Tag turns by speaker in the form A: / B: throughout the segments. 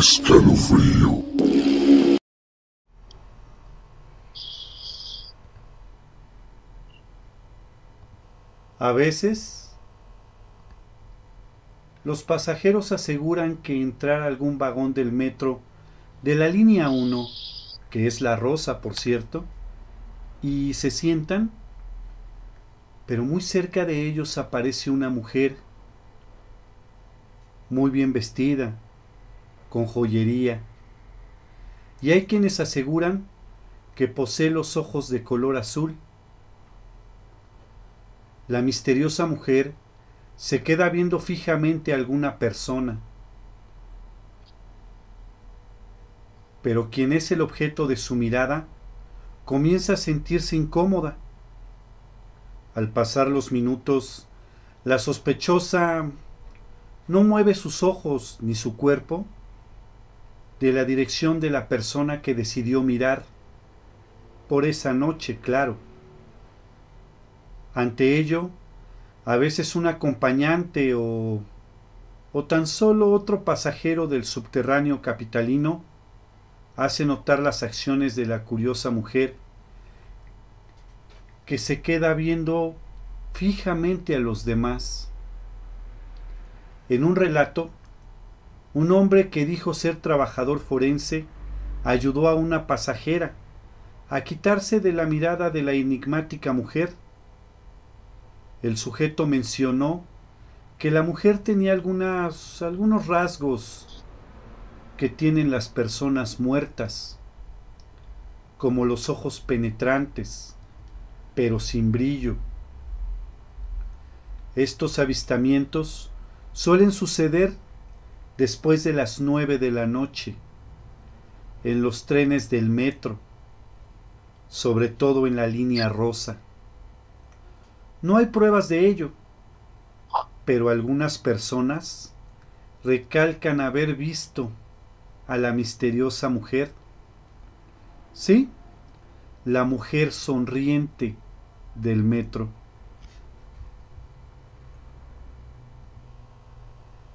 A: Escalofrío.
B: A veces, los pasajeros aseguran que entrar a algún vagón del metro de la línea 1, que es la rosa, por cierto, y se sientan, pero muy cerca de ellos aparece una mujer muy bien vestida, con joyería, y hay quienes aseguran que posee los ojos de color azul la misteriosa mujer se queda viendo fijamente a alguna persona. Pero quien es el objeto de su mirada comienza a sentirse incómoda. Al pasar los minutos, la sospechosa no mueve sus ojos ni su cuerpo de la dirección de la persona que decidió mirar por esa noche, claro. Ante ello, a veces un acompañante o, o tan solo otro pasajero del subterráneo capitalino hace notar las acciones de la curiosa mujer que se queda viendo fijamente a los demás. En un relato, un hombre que dijo ser trabajador forense ayudó a una pasajera a quitarse de la mirada de la enigmática mujer el sujeto mencionó que la mujer tenía algunos rasgos que tienen las personas muertas, como los ojos penetrantes, pero sin brillo. Estos avistamientos suelen suceder después de las nueve de la noche, en los trenes del metro, sobre todo en la línea rosa. No hay pruebas de ello, pero algunas personas recalcan haber visto a la misteriosa mujer. Sí, la mujer sonriente del metro.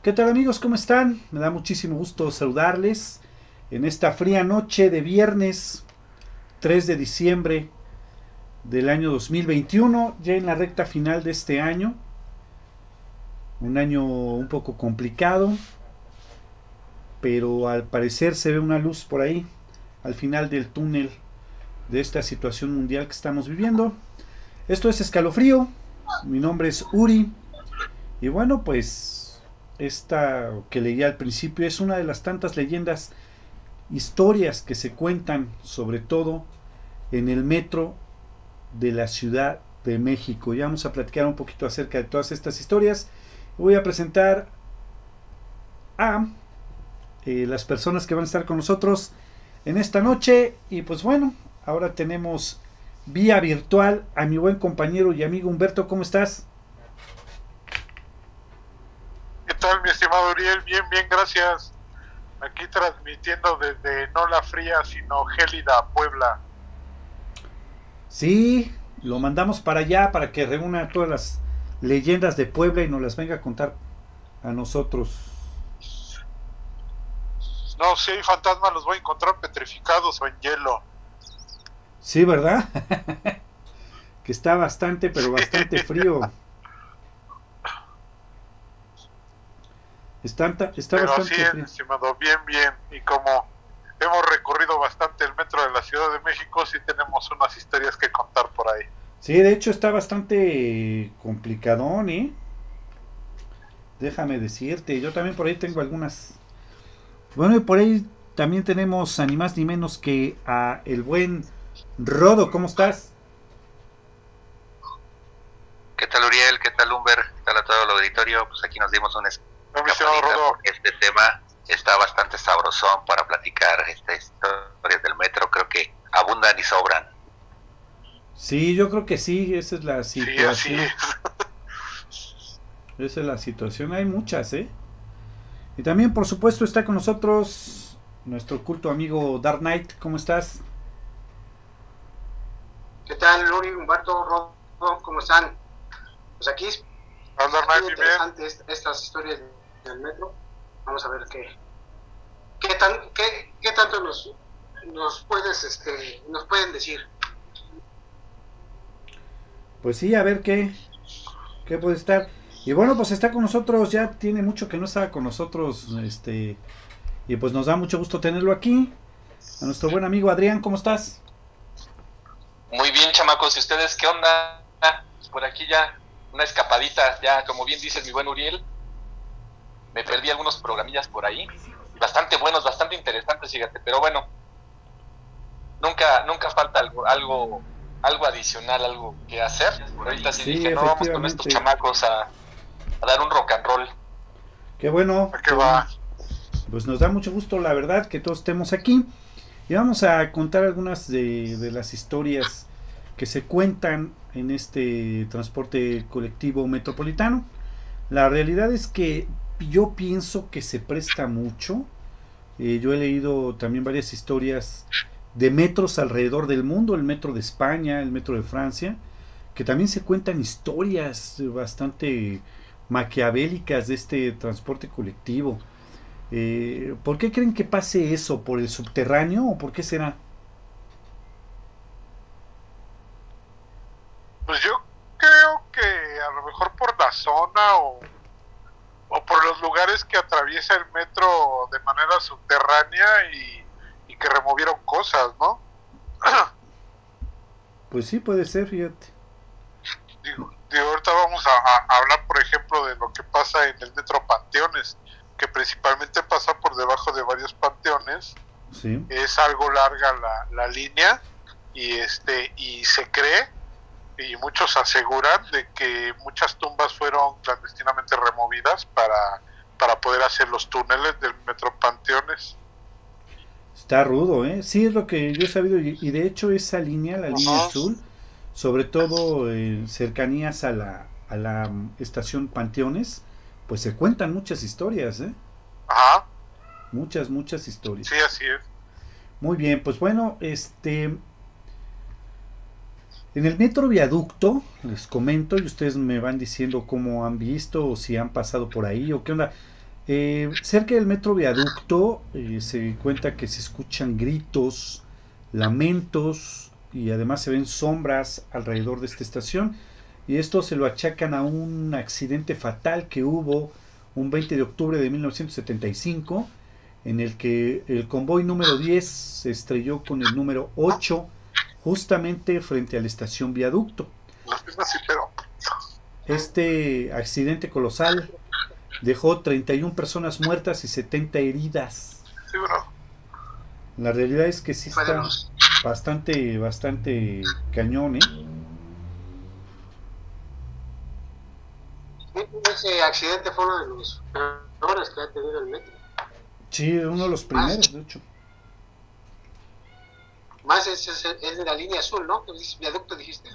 B: ¿Qué tal amigos? ¿Cómo están? Me da muchísimo gusto saludarles en esta fría noche de viernes 3 de diciembre del año 2021, ya en la recta final de este año. Un año un poco complicado, pero al parecer se ve una luz por ahí, al final del túnel de esta situación mundial que estamos viviendo. Esto es Escalofrío, mi nombre es Uri, y bueno, pues esta que leí al principio es una de las tantas leyendas, historias que se cuentan, sobre todo en el metro de la Ciudad de México. Ya vamos a platicar un poquito acerca de todas estas historias. Voy a presentar a eh, las personas que van a estar con nosotros en esta noche. Y pues bueno, ahora tenemos vía virtual a mi buen compañero y amigo Humberto. ¿Cómo estás?
C: ¿Qué tal, mi estimado Uriel? Bien, bien, gracias. Aquí transmitiendo desde no la fría, sino gélida Puebla.
B: Sí, lo mandamos para allá para que reúna todas las leyendas de Puebla y nos las venga a contar a nosotros.
C: No, si hay fantasmas los voy a encontrar petrificados o en hielo.
B: Sí, ¿verdad? que está bastante, pero bastante frío. Está, está
C: pero
B: bastante
C: así,
B: frío.
C: estimado, bien, bien. Y como hemos recorrido bastante el metro de la Ciudad de México, sí tenemos unas historias que contar por ahí.
B: Sí, de hecho está bastante complicadón, ¿eh? Déjame decirte, yo también por ahí tengo algunas. Bueno, y por ahí también tenemos a ni más ni menos que a el buen Rodo, ¿cómo estás?
D: ¿Qué tal Uriel? ¿Qué tal Humber? ¿Qué tal a todo el auditorio? Pues aquí nos dimos un
C: Rodo.
D: este tema está bastante sabrosón para platicar estas historias del metro. Creo que abundan y sobran.
B: Sí, yo creo que sí, esa es la
C: Sí, así
B: situación.
C: es.
B: Esa es la situación, hay muchas, ¿eh? Y también, por supuesto, está con nosotros nuestro culto amigo Dark Knight, ¿cómo estás?
E: ¿Qué tal, Luri, Humberto, Rodo? ¿Cómo están? Pues aquí es muy
C: bien.
E: interesante est- estas historias del metro. Vamos a ver qué, qué tan, qué, qué tanto nos, nos puedes, este, nos pueden decir?
B: Pues sí, a ver qué, qué puede estar. Y bueno, pues está con nosotros, ya tiene mucho que no estaba con nosotros, este, y pues nos da mucho gusto tenerlo aquí. A nuestro buen amigo Adrián, ¿cómo estás?
A: Muy bien, chamacos, ¿y ustedes qué onda? Por aquí ya, una escapadita, ya como bien dices mi buen Uriel, me perdí algunos programillas por ahí, bastante buenos, bastante interesantes, fíjate, pero bueno, nunca, nunca falta algo, algo, algo adicional, algo que hacer. Ahorita sí,
B: Sí,
A: dije, no, vamos con estos chamacos a, a dar un rock and roll.
B: Qué bueno.
C: ¿A qué va?
B: Pues nos da mucho gusto, la verdad, que todos estemos aquí. Y vamos a contar algunas de, de las historias que se cuentan en este transporte colectivo metropolitano. La realidad es que yo pienso que se presta mucho. Eh, yo he leído también varias historias de metros alrededor del mundo, el metro de España, el metro de Francia, que también se cuentan historias bastante maquiavélicas de este transporte colectivo. Eh, ¿Por qué creen que pase eso? ¿Por el subterráneo o por qué será?
C: Pues yo creo que a lo mejor por la zona o, o por los lugares que atraviesa el metro de manera subterránea y, y que removieron cosas, ¿no?
B: Pues sí, puede ser, fíjate.
C: Digo, digo, ahorita vamos a, a- a hablar, por ejemplo, de lo que pasa en el metro Panteones, que principalmente pasa por debajo de varios panteones.
B: Sí.
C: Es algo larga la, la línea y este y se cree y muchos aseguran de que muchas tumbas fueron clandestinamente removidas para, para poder hacer los túneles del metro Panteones.
B: Está rudo, ¿eh? Sí, es lo que yo he sabido. Y, de hecho esa línea, la línea
C: Ajá.
B: azul, sobre todo en cercanías a la, a la estación Panteones, pues se cuentan muchas historias, ¿eh?
C: Ajá,
B: Muchas, muchas historias.
C: sí, así es.
B: Muy bien, pues bueno, este... En el metro viaducto, les comento y ustedes me van diciendo cómo han visto o si han pasado por ahí o qué onda. Eh, cerca del metro viaducto eh, se cuenta que se escuchan gritos, lamentos y además se ven sombras alrededor de esta estación. Y esto se lo achacan a un accidente fatal que hubo un 20 de octubre de 1975 en el que el convoy número 10 se estrelló con el número 8 justamente frente a la estación viaducto. Este accidente colosal dejó 31 personas muertas y 70 heridas. La realidad es que sí está bastante, bastante cañón, ¿eh?
E: Ese accidente fue uno de los peores que ha tenido el metro.
B: Sí, uno de los primeros, de hecho.
E: Más es, es, es de la línea azul, ¿no? Dices, viaducto dijiste.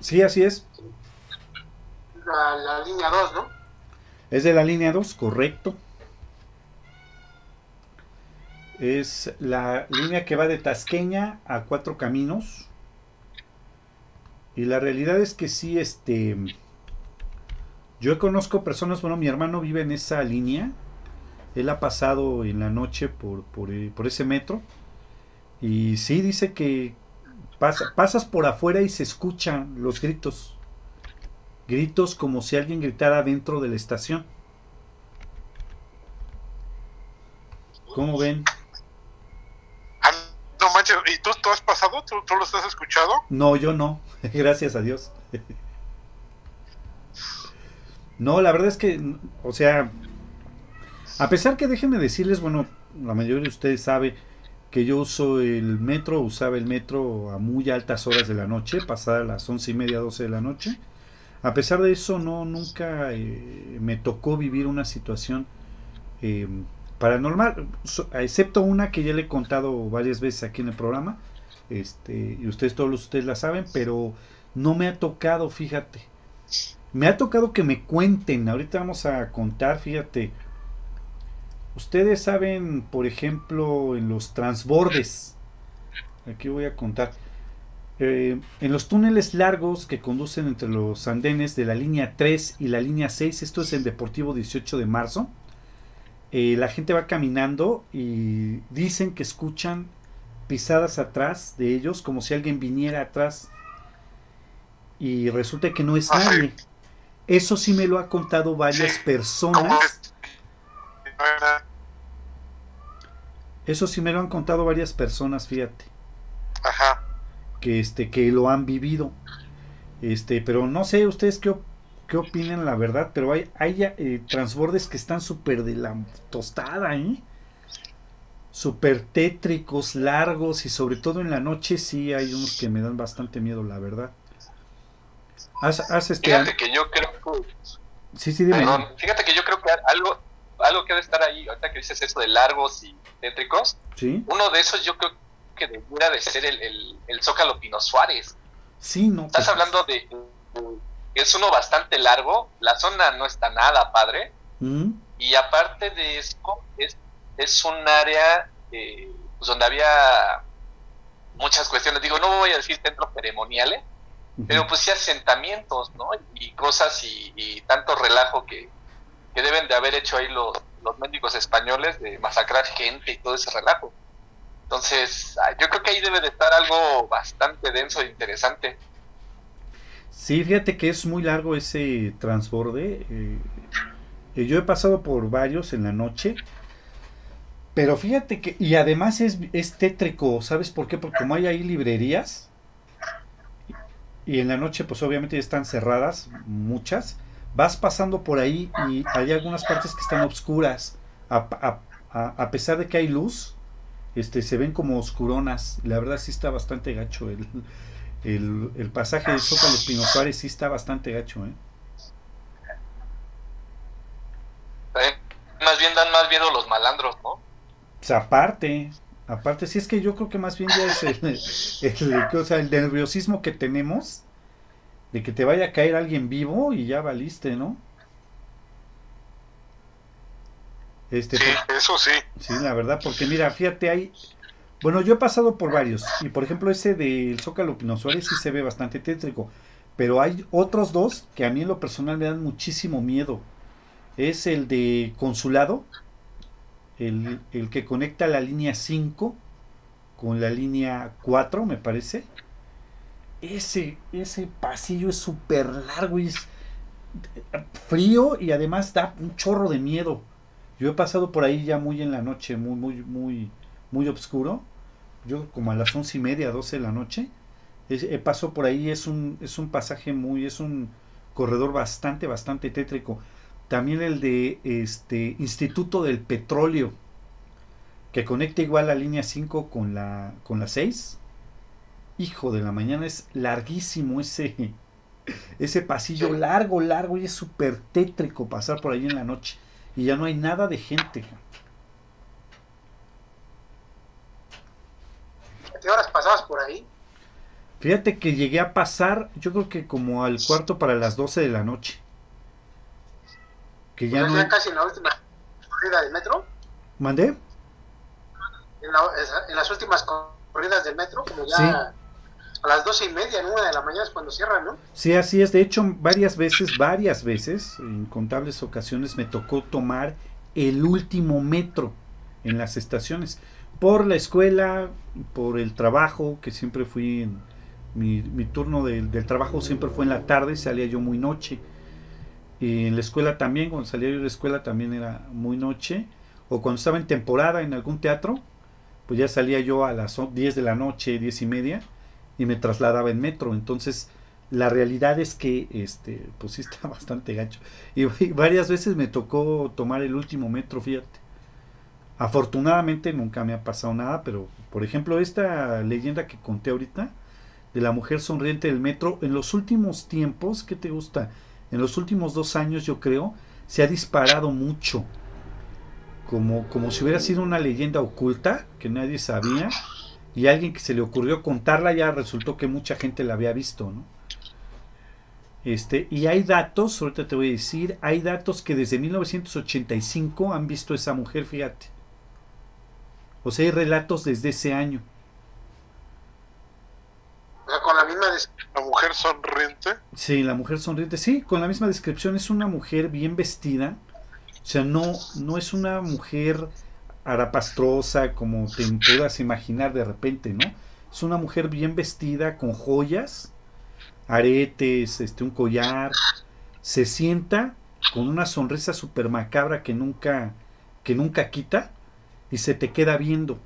B: Sí, así es.
E: La, la línea 2, ¿no?
B: Es de la línea 2, correcto. Es la línea que va de Tasqueña a Cuatro Caminos. Y la realidad es que sí, este... Yo conozco personas, bueno, mi hermano vive en esa línea. Él ha pasado en la noche por, por, eh, por ese metro. Y sí, dice que pasa- pasas por afuera y se escuchan los gritos. Gritos como si alguien gritara dentro de la estación. ¿Cómo ven?
C: Ah, no manches, ¿y tú, tú has pasado? ¿Tú, ¿Tú los has escuchado?
B: No, yo no. Gracias a Dios. No, la verdad es que, o sea, a pesar que déjenme decirles, bueno, la mayoría de ustedes sabe que yo uso el metro, usaba el metro a muy altas horas de la noche, pasada las once y media, doce de la noche. A pesar de eso, no, nunca eh, me tocó vivir una situación eh, paranormal, excepto una que ya le he contado varias veces aquí en el programa, este, y ustedes todos ustedes la saben, pero no me ha tocado, fíjate. Me ha tocado que me cuenten, ahorita vamos a contar, fíjate. Ustedes saben, por ejemplo, en los transbordes, aquí voy a contar, eh, en los túneles largos que conducen entre los andenes de la línea 3 y la línea 6, esto es en Deportivo 18 de marzo, eh, la gente va caminando y dicen que escuchan pisadas atrás de ellos como si alguien viniera atrás. Y resulta que no es
C: Ah,
B: nadie. Eso sí me lo ha contado varias
C: Sí, ¿Cómo
B: personas. Eso sí me lo han contado varias personas, fíjate,
C: Ajá.
B: que este que lo han vivido. Este, pero no sé ustedes qué, qué opinan la verdad, pero hay hay eh, transbordes que están súper de la tostada, ¿eh? Súper tétricos, largos y sobre todo en la noche sí hay unos que me dan bastante miedo, la verdad. Haz, haz este
A: Fíjate que yo creo que,
B: Sí, sí, dime.
A: perdón, fíjate que yo creo que algo, algo que debe estar ahí, ahorita que dices eso de largos y tétricos,
B: Sí.
A: uno de esos yo creo que debería de ser el, el, el Zócalo Pino Suárez.
B: Sí, no.
A: Estás
B: pues,
A: hablando de que es uno bastante largo, la zona no está nada padre,
B: ¿Mm?
A: y aparte de eso, es, es un área eh, pues donde había muchas cuestiones, digo, no voy a decir centros ceremoniales, pero pues sí asentamientos, ¿no? Y cosas y, y tanto relajo que, que deben de haber hecho ahí los, los médicos españoles de masacrar gente y todo ese relajo. Entonces, ah, yo creo que ahí debe de estar algo bastante denso e interesante.
B: Sí, fíjate que es muy largo ese transborde. eh, eh, yo he pasado por varios en la noche. Pero fíjate que, y además es, es tétrico, ¿sabes por qué? Porque como hay ahí librerías, y en la noche pues obviamente ya están cerradas, muchas, vas pasando por ahí y hay algunas partes que están oscuras, a, a- a- a pesar de que hay luz, este, se ven como oscuronas, la verdad sí está bastante gacho el, el, el pasaje de Zócalo Pino Suárez sí está bastante gacho, ¿eh?
A: Eh, Más bien dan más miedo los malandros, ¿no?
B: Pues aparte, aparte, sí es que yo creo que más bien ya es el, el- o sea, el nerviosismo que tenemos de que te vaya a caer alguien vivo y ya valiste, ¿no? Este,
C: Sí,
B: por-
C: eso sí.
B: sí, la verdad, porque mira, fíjate, hay, bueno, yo he pasado por varios y por ejemplo ese del Zócalo Pino Suárez sí se ve bastante tétrico, pero hay otros dos que a mí en lo personal me dan muchísimo miedo. Es el de Consulado, el, el que conecta la línea 5 con la línea 4, me parece. Ese, ese pasillo es súper largo y es frío y además da un chorro de miedo. Yo he pasado por ahí ya muy en la noche, muy, muy, muy, muy oscuro. Yo como a las once y media, doce de la noche. He pasado por ahí, es un, es un pasaje muy, es un corredor bastante, bastante tétrico. También el de este Instituto del Petróleo, que conecta igual la línea 5 con la, con la 6. Hijo de la mañana, es larguísimo ese, ese pasillo, largo, largo, y es súper tétrico pasar por ahí en la noche. Y ya no hay nada de gente.
E: ¿A qué horas pasabas por ahí?
B: Fíjate que llegué a pasar, yo creo que como al cuarto para las 12 de la noche. Que ya
E: Pues
B: no...
E: ya casi en la última corrida del metro.
B: ¿Mandé?
E: En, la- en las últimas corridas del metro, como ya. A las doce y media, ¿no? Una de la mañana es cuando cierran, ¿no?
B: Sí, así es. De hecho, varias veces, varias veces, en contables ocasiones, me tocó tomar el último metro en las estaciones. Por la escuela, por el trabajo, que siempre fui en... Mi, mi turno del, trabajo siempre fue en la tarde, salía yo muy noche. Y en la escuela también, cuando salía yo de la escuela también era muy noche. O cuando estaba en temporada en algún teatro, pues ya salía yo a las o- 10 de la noche, 10 y media, y me trasladaba en metro. Entonces, la realidad es que este pues sí está bastante gacho. Y, y varias veces me tocó tomar el último metro fíjate. Afortunadamente nunca me ha pasado nada pero por ejemplo esta leyenda que conté ahorita de la mujer sonriente del metro en los últimos tiempos qué te gusta en los últimos dos años yo creo se ha disparado mucho. Como como si hubiera sido una leyenda oculta que nadie sabía y alguien que se le ocurrió contarla ya resultó que mucha gente la había visto no este, y hay datos, ahorita te voy a decir, hay datos que desde 1985 han visto a esa mujer, fíjate. O sea, hay relatos desde ese año.
E: Sea, con la misma
C: La mujer sonriente.
B: Sí, la mujer sonriente, sí, con la misma descripción, es una mujer bien vestida, O sea, no, no es una mujer arapastrosa como te puedas imaginar de repente, ¿no? Es una mujer bien vestida, con joyas, aretes, este, un collar. Se sienta con una sonrisa super macabra que nunca, que nunca quita y se te queda viendo.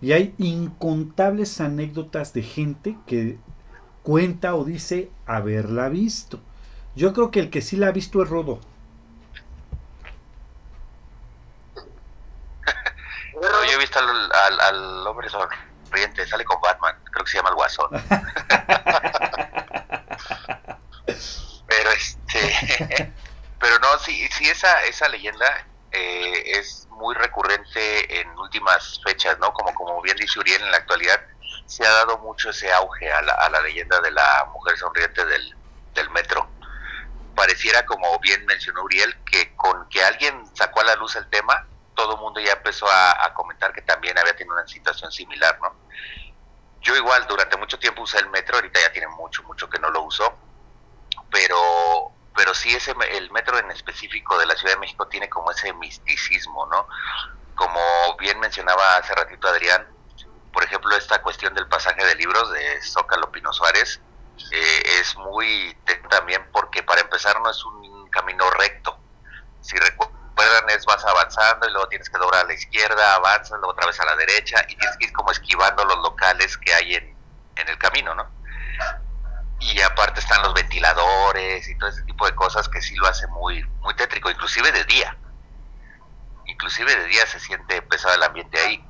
B: Y hay incontables anécdotas de gente que cuenta o dice haberla visto. Yo creo que el que sí la ha visto es Rodo.
D: yo he visto al, al, hombre sonriente, sale con Batman, creo que se llama el Guasón. pero este, pero no, sí, sí esa, esa leyenda eh, es muy recurrente en últimas fechas, ¿no? Como, como bien dice Uriel, en la actualidad se ha dado mucho ese auge a la, a la leyenda de la mujer sonriente del, del metro. Pareciera, como bien mencionó Uriel, que con que alguien sacó a la luz el tema, todo el mundo ya empezó a, comentar que también había tenido una situación similar, ¿no? Yo igual durante mucho tiempo usé el metro, ahorita ya tiene mucho, mucho que no lo uso, pero pero sí ese el metro en específico de la Ciudad de México tiene como ese misticismo, ¿no? Como bien mencionaba hace ratito Adrián, por ejemplo, esta cuestión del pasaje de libros de Zócalo Pino Suárez eh, es muy también porque para empezar no es un camino recto. Si recuerdan es vas avanzando y luego tienes que doblar a la izquierda, avanzas, luego otra vez a la derecha y tienes que ir como esquivando los locales que hay en, en el camino, ¿no? y aparte están los ventiladores y todo ese tipo de cosas que sí lo hace muy muy tétrico inclusive de día inclusive de día se siente pesado el ambiente ahí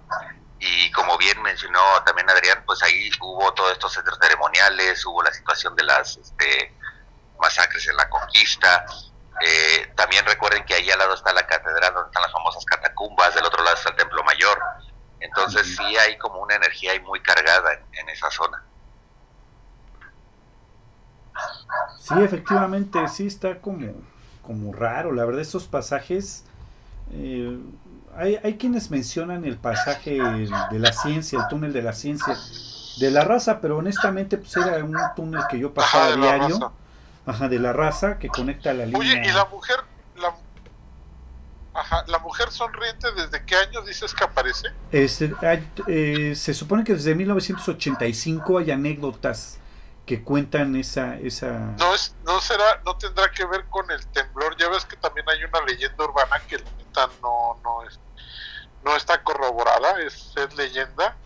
D: y como bien mencionó también Adrián pues ahí hubo todos estos centros ceremoniales hubo la situación de las este, masacres en la conquista eh, también recuerden que ahí al lado está la catedral donde están las famosas catacumbas del otro lado está el templo mayor entonces sí hay como una energía ahí muy cargada en esa zona
B: Sí, efectivamente, sí está como, como raro. La verdad, estos pasajes. Eh, hay, hay quienes mencionan el pasaje de la ciencia, el túnel de la ciencia, de la raza, pero honestamente, pues era un túnel que yo pasaba diario. Ajá, de la raza que conecta la línea.
C: Oye, y la mujer, la, ajá, la mujer sonriente, ¿desde qué año dices que aparece?
B: Este, eh, se supone que desde 1985 hay anécdotas que cuentan esa esa
C: no es no será no tendrá que ver con el temblor ya ves que también hay una leyenda urbana que no no es no está corroborada es, leyenda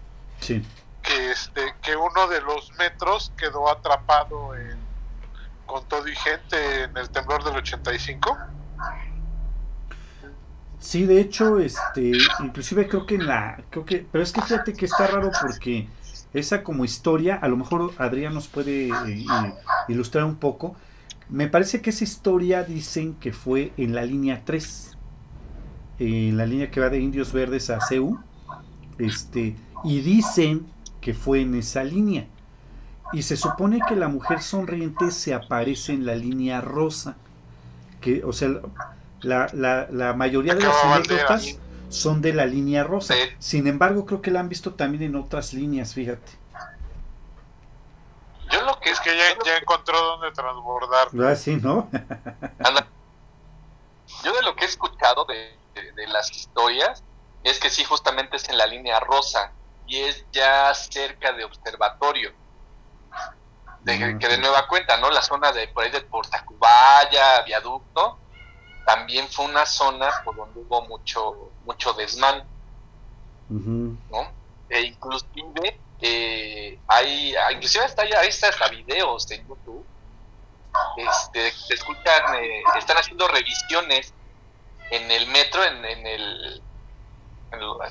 B: sí
C: que este que uno de los metros quedó atrapado en, con todo y gente en el temblor del 85
B: Sí, de hecho, este, inclusive creo que en la, creo que, pero es que fíjate que está raro porque esa como historia, a lo mejor Adrián nos puede eh, ilustrar un poco. Me parece que esa historia dicen que fue en la línea 3, en la línea que va de Indios Verdes a CEU, este, y dicen que fue en esa línea. Y se supone que la mujer sonriente se aparece en la línea rosa, que, o sea, la, la, la mayoría de las anécdotas son de la línea rosa. Sin embargo, creo que la han visto también en otras líneas, fíjate.
C: Yo lo que es que ya, ya encontró dónde transbordar.
B: Ah, sí, ¿no?
A: Yo de lo que he escuchado de, las historias es que sí, justamente es en la línea rosa y es ya cerca de observatorio. De, que de nueva cuenta, ¿no? La zona de por ahí de Portacubaya, viaducto, también fue una zona por donde hubo mucho mucho desmán, ¿no? E inclusive eh, hay, ah, inclusive hasta ahí, ahí está hasta videos en YouTube, este, se escuchan, eh, están haciendo revisiones en el metro, en, en el,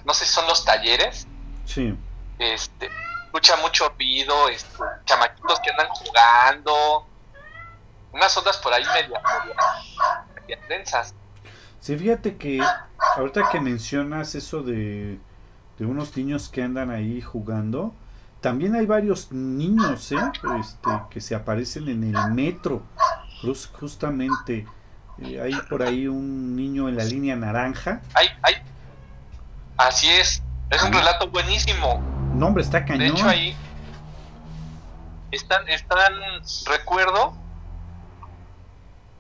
A: no sé si son los talleres,
B: sí.
A: este, escucha mucho ruido, este, chamaquitos que andan jugando, unas ondas por ahí media, media densas.
B: Sí, fíjate que ahorita que mencionas eso de, de unos niños que andan ahí jugando, también hay varios niños ¿eh? este, que se aparecen en el metro, justamente. Eh, hay por ahí un niño en la línea naranja.
A: Hay, hay. Así es, es un relato buenísimo.
B: No, hombre, está cañón.
A: De hecho, ahí están, están, recuerdo,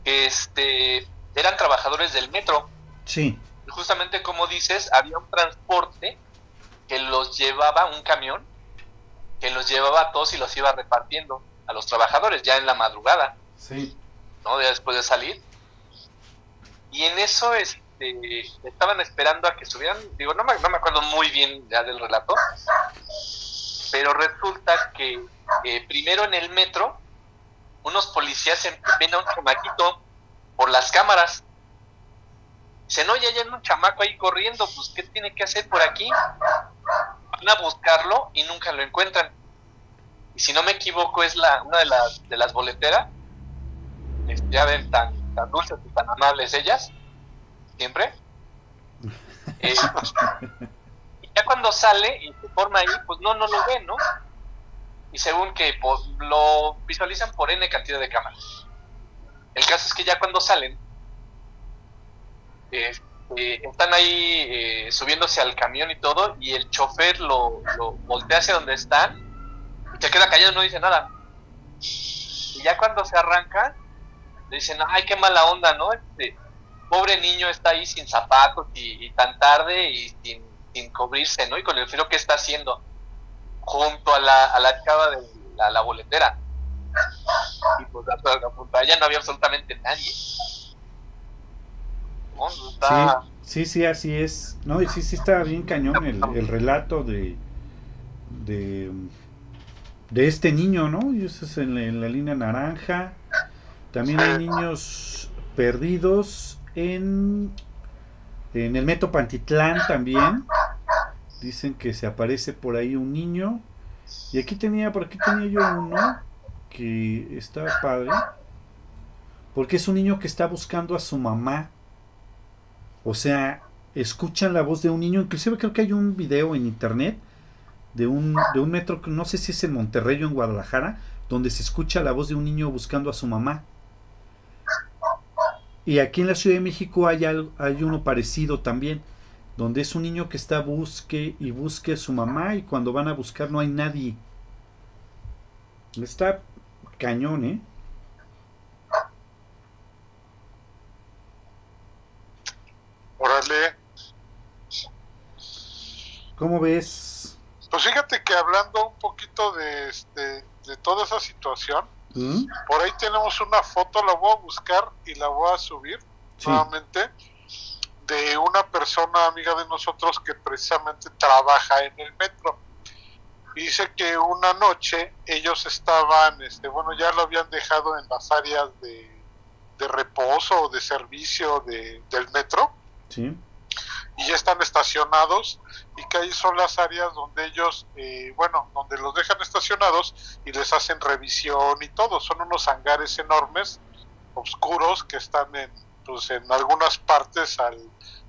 A: este, eran trabajadores del metro.
B: Sí.
A: Y justamente como dices, había un transporte que los llevaba, un camión, que los llevaba a todos y los iba repartiendo a los trabajadores ya en la madrugada,
B: Sí.
A: ¿no? Ya después de salir. Y en eso este, estaban esperando a que subieran, digo, no me, no me acuerdo muy bien ya del relato, pero resulta que eh, primero en el metro, unos policías em- ven a un chamaquito por las cámaras. Dicen, oye, hay un chamaco ahí corriendo, pues, ¿qué tiene que hacer por aquí? Van a buscarlo y nunca lo encuentran. Y si no me equivoco, es la una de las, de las boleteras. Este, Ya ven, tan, tan dulces y tan amables ellas, siempre. Eh, y ya cuando sale y se forma ahí, pues no, no lo ven, ¿no? Y según que pues, lo visualizan por N cantidad de cámaras. El caso es que ya cuando salen, este, están ahí eh, subiéndose al camión y todo, y el chofer lo, lo voltea hacia donde están y se queda callado, no dice nada. Y ya cuando se arranca, le dicen, ay, qué mala onda, ¿no? Este, pobre niño está ahí sin zapatos y, y tan tarde y sin, sin cubrirse, ¿no? Y con el frío que está haciendo junto a la, a la chava de la, la boletera. Y pues a- ella no había absolutamente nadie. ¿No? Está-
B: Sí, sí, sí, así es. No, y sí, sí está bien cañón el, el relato de, de de este niño, ¿no? Y eso es en la, en la línea naranja. También hay niños perdidos en el Metro Pantitlán también. Dicen que se aparece por ahí un niño. Y aquí tenía, por aquí tenía yo uno que estaba padre. Porque es un niño que está buscando a su mamá. O sea, escuchan la voz de un niño. Inclusive creo que hay un video en internet de un, de un metro, no sé si es en Monterrey o en Guadalajara, donde se escucha la voz de un niño buscando a su mamá. Y aquí en la Ciudad de México hay, algo, hay uno parecido también, donde es un niño que está busque y busque a su mamá y cuando van a buscar no hay nadie. Está cañón, ¿eh?
C: Órale.
B: ¿Cómo ves?
C: Pues fíjate que hablando un poquito de, este, de toda esa situación,
B: ¿Mm?
C: por ahí tenemos una foto, la voy a buscar y la voy a subir
B: Sí.
C: nuevamente, de una persona amiga de nosotros que precisamente trabaja en el metro. Dice que una noche ellos estaban, este, bueno, ya lo habían dejado en las áreas de, de reposo o de servicio de, del metro
B: Sí.
C: Y ya están estacionados y que ahí son las áreas donde ellos, eh, bueno, donde los dejan estacionados y les hacen revisión y todo. Son unos hangares enormes, oscuros, que están en, pues, en algunas partes al,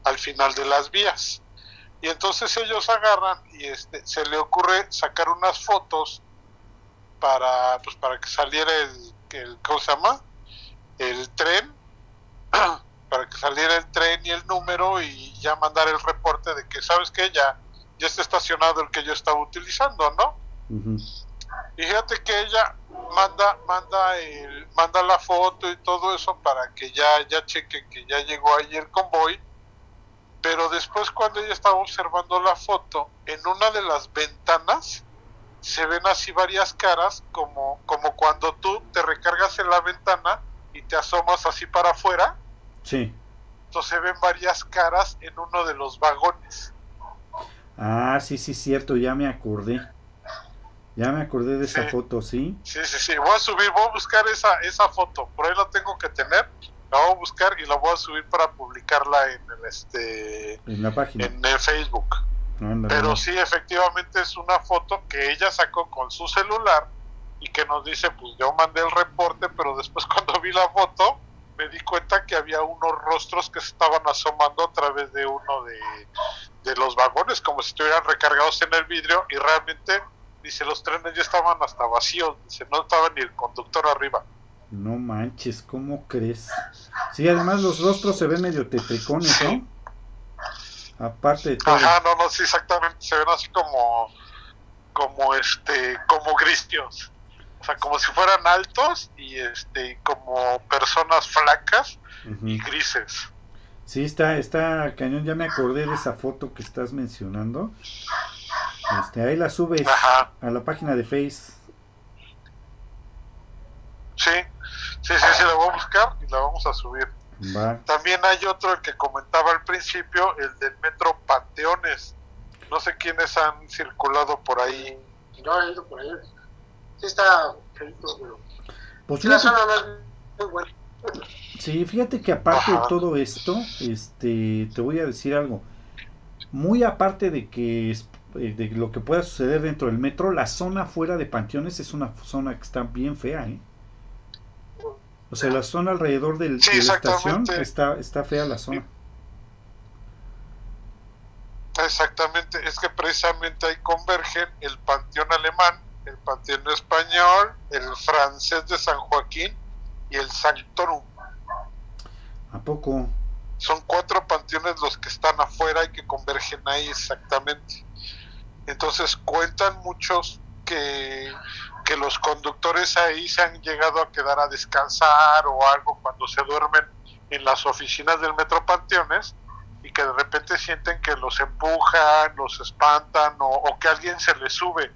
C: al final de las vías. Y entonces ellos agarran y este, se le ocurre sacar unas fotos para, pues, para que saliera el, el, ¿cómo se llama? El tren para que saliera el tren y el número y ya mandar el reporte de que, ¿sabes qué? Ya, ya está estacionado el que yo estaba utilizando, ¿no?
B: Ujú.
C: Y fíjate que ella manda manda el, manda la foto y todo eso para que ya ya chequen que ya llegó ahí el convoy pero después cuando ella estaba observando la foto en una de las ventanas se ven así varias caras como como cuando tú te recargas en la ventana y te asomas así para afuera
B: Sí.
C: entonces se ven varias caras en uno de los vagones
B: Ah, sí, sí, cierto, ya me acordé. Ya me acordé de esa foto, ¿sí?
C: Sí, sí, sí. Voy a subir, voy a buscar esa, esa foto. Por ahí la tengo que tener. La voy a buscar y la voy a subir para publicarla en el, este,
B: En la página.
C: en el Facebook. Pero sí, efectivamente es una foto que ella sacó con su celular y que nos dice, pues yo mandé el reporte, pero después cuando vi la foto me di cuenta que había unos rostros que se estaban asomando a través de uno de, de los vagones, como si estuvieran recargados en el vidrio y realmente, dice, los trenes ya estaban hasta vacíos, dice, no estaba ni el conductor arriba.
B: No manches, ¿cómo crees? Sí, además los rostros se ven medio tetricones, ¿no? Aparte de todo.
C: Ajá, no, no, sí, exactamente, se ven así como, como este, como gristios. Sea, como si fueran altos y este como personas flacas y grises.
B: Sí, está, está cañón. Ya me acordé de esa foto que estás mencionando. Este, ahí la subes
C: Ajá.
B: a la página de Face.
C: Sí, sí, sí, sí, la voy a buscar y la vamos a subir.
B: Va.
C: También hay otro, el que comentaba al principio, el del Metro Panteones. No sé quiénes han circulado por ahí.
E: Yo he ido por ahí. Sí está.
B: Pues
E: Sí, la
B: fíjate,
E: zona no es muy buena.
B: sí, fíjate que aparte de todo esto, este, te voy a decir algo. Muy aparte de que eh, de lo que pueda suceder dentro del metro, la zona fuera de Panteones es una zona que está bien fea, ¿eh? O sea, la zona alrededor del,
C: Sí,
B: de la estación está, está fea la zona.
C: Exactamente, es que precisamente ahí convergen el panteón alemán, el panteón español, el francés de San Joaquín y el Sanctorum.
B: ¿A poco?
C: Son cuatro panteones los que están afuera y que convergen ahí exactamente. Entonces cuentan muchos que, que los conductores ahí se han llegado a quedar a descansar o algo cuando se duermen en las oficinas del Metro Panteones y que de repente sienten que los empujan, los espantan o, o que alguien se les sube.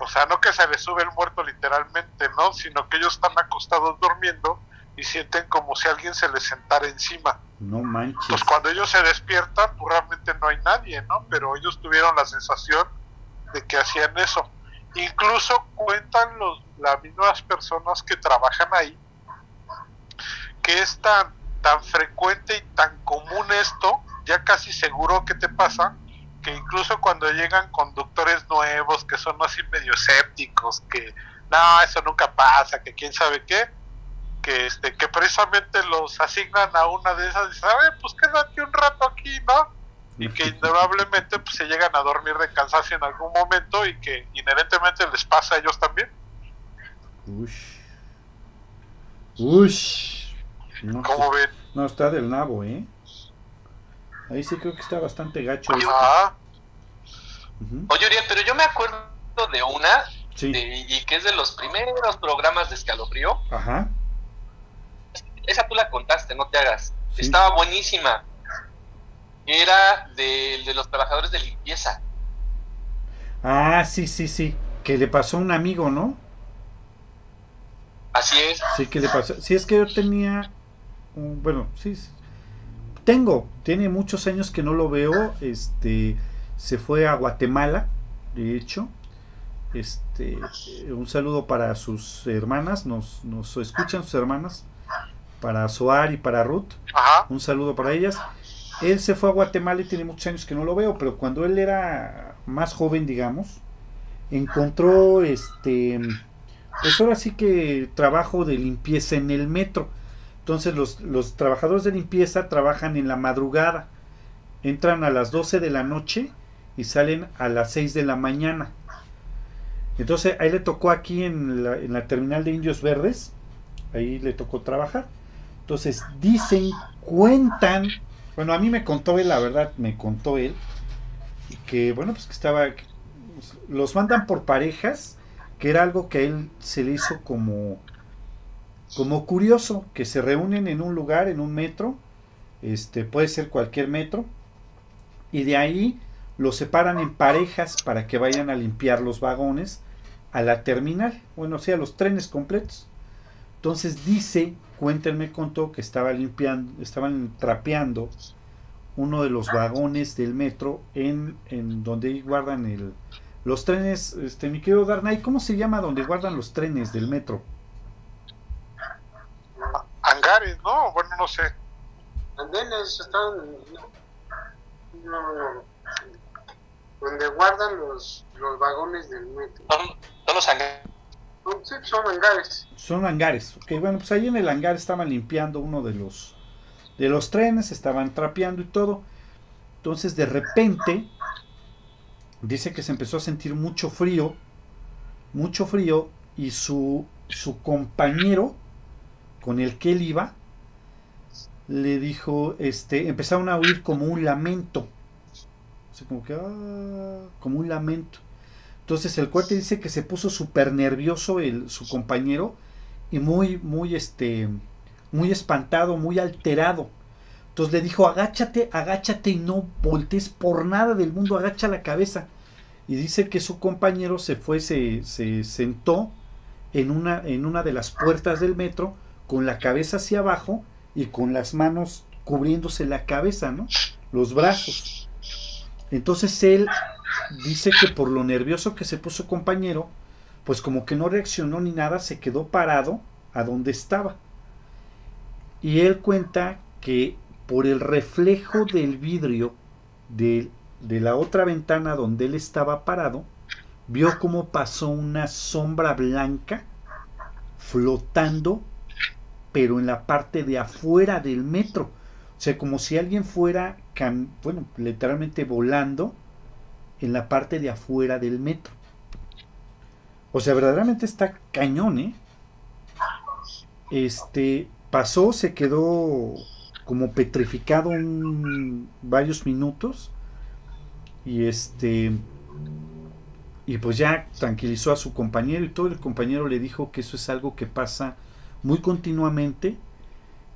C: O sea, no que se les sube el muerto literalmente, ¿no? Sino que ellos están acostados durmiendo y sienten como si alguien se les sentara encima.
B: No manches.
C: Pues cuando ellos se despiertan, pues realmente no hay nadie, ¿no? Pero ellos tuvieron la sensación de que hacían eso. Incluso cuentan los, las mismas personas que trabajan ahí que es tan, tan frecuente y tan común esto, ya casi seguro que te pasa, que incluso cuando llegan conductores nuevos que son así medio escépticos, que no, eso nunca pasa, que quién sabe qué, que este que precisamente los asignan a una de esas y dicen, a ver, pues quédate un rato aquí, ¿no? Y que indudablemente pues, se llegan a dormir de cansancio en algún momento y que inherentemente les pasa a ellos también.
B: Ush. Ush. No,
C: ¿Cómo ven?
B: no, está del nabo, ¿eh? Ahí sí creo que está bastante gacho. esto.
C: Ajá.
B: Ujú.
A: Oye, Uriel, pero yo me acuerdo de una
B: Sí.
A: de- y que es de los primeros programas de escalofrío.
B: Ajá.
A: Esa tú la contaste, no te hagas.
B: Sí.
A: Estaba buenísima. Era de, de los trabajadores de limpieza.
B: Ah, sí, sí, sí. Que le pasó a un amigo, ¿no?
A: Así es.
B: Sí, que le pasó. Sí, es que yo tenía. un- bueno, sí. sí. Tengo. Tiene muchos años que no lo veo. Este. Se fue a Guatemala, de hecho. Este. Un saludo para sus hermanas. Nos, nos escuchan sus hermanas. Para Soar y para Ruth.
C: Ajá.
B: Un saludo para ellas. Él se fue a Guatemala y tiene muchos años que no lo veo, pero cuando él era más joven, digamos, encontró este, pues ahora sí que trabajo de limpieza en el metro. Entonces los, los trabajadores de limpieza trabajan en la madrugada, entran a las 12 de la noche y salen a las 6 de la mañana. Entonces ahí le tocó aquí en la, en la terminal de Indios Verdes, ahí le tocó trabajar. Entonces dicen, cuentan, bueno, a mí me contó él, la verdad, me contó él, que bueno, pues que estaba, los mandan por parejas, que era algo que a él se le hizo como, como curioso, que se reúnen en un lugar, en un metro, este, puede ser cualquier metro, y de ahí los separan en parejas para que vayan a limpiar los vagones a la terminal, bueno, o sea, los trenes completos. Entonces dice, cuéntenme contó que estaba limpiando, estaban trapeando uno de los vagones del metro en, en donde guardan el, los trenes, este, mi querido Darnay, ¿cómo se llama donde guardan los trenes del metro?
C: ¿No? Bueno, no sé.
E: Andenes están. No, no, no. Donde guardan los, los vagones del metro.
A: Son, son los hangares.
E: Sí, son hangares.
B: Son hangares. Ok, bueno, pues ahí en el hangar estaban limpiando uno de los de los trenes, estaban trapeando y todo. Entonces de repente dice que se empezó a sentir mucho frío, mucho frío y su su compañero con el que él iba le dijo, este, empezaron a oír como un lamento. O como que ah, como un lamento. Entonces el cuate dice que se puso súper nervioso el, su compañero y muy, muy, este, muy espantado, muy alterado. Entonces le dijo, agáchate, agáchate y no voltees por nada del mundo, agacha la cabeza. Y dice que su compañero se fue, se, se sentó en una, en una de las puertas del metro con la cabeza hacia abajo y con las manos cubriéndose la cabeza, ¿no? Los brazos. Entonces él dice que por lo nervioso que se puso compañero, pues como que no reaccionó ni nada, se quedó parado a donde estaba. Y él cuenta que por el reflejo del vidrio de, de la otra ventana donde él estaba parado, vio cómo pasó una sombra blanca flotando, pero en la parte de afuera del metro. O sea, como si alguien fuera, bueno, literalmente volando en la parte de afuera del metro. O sea, verdaderamente está cañón, ¿eh? Este pasó, se quedó como petrificado varios minutos y este y pues ya tranquilizó a su compañero y todo el compañero le dijo que eso es algo que pasa muy continuamente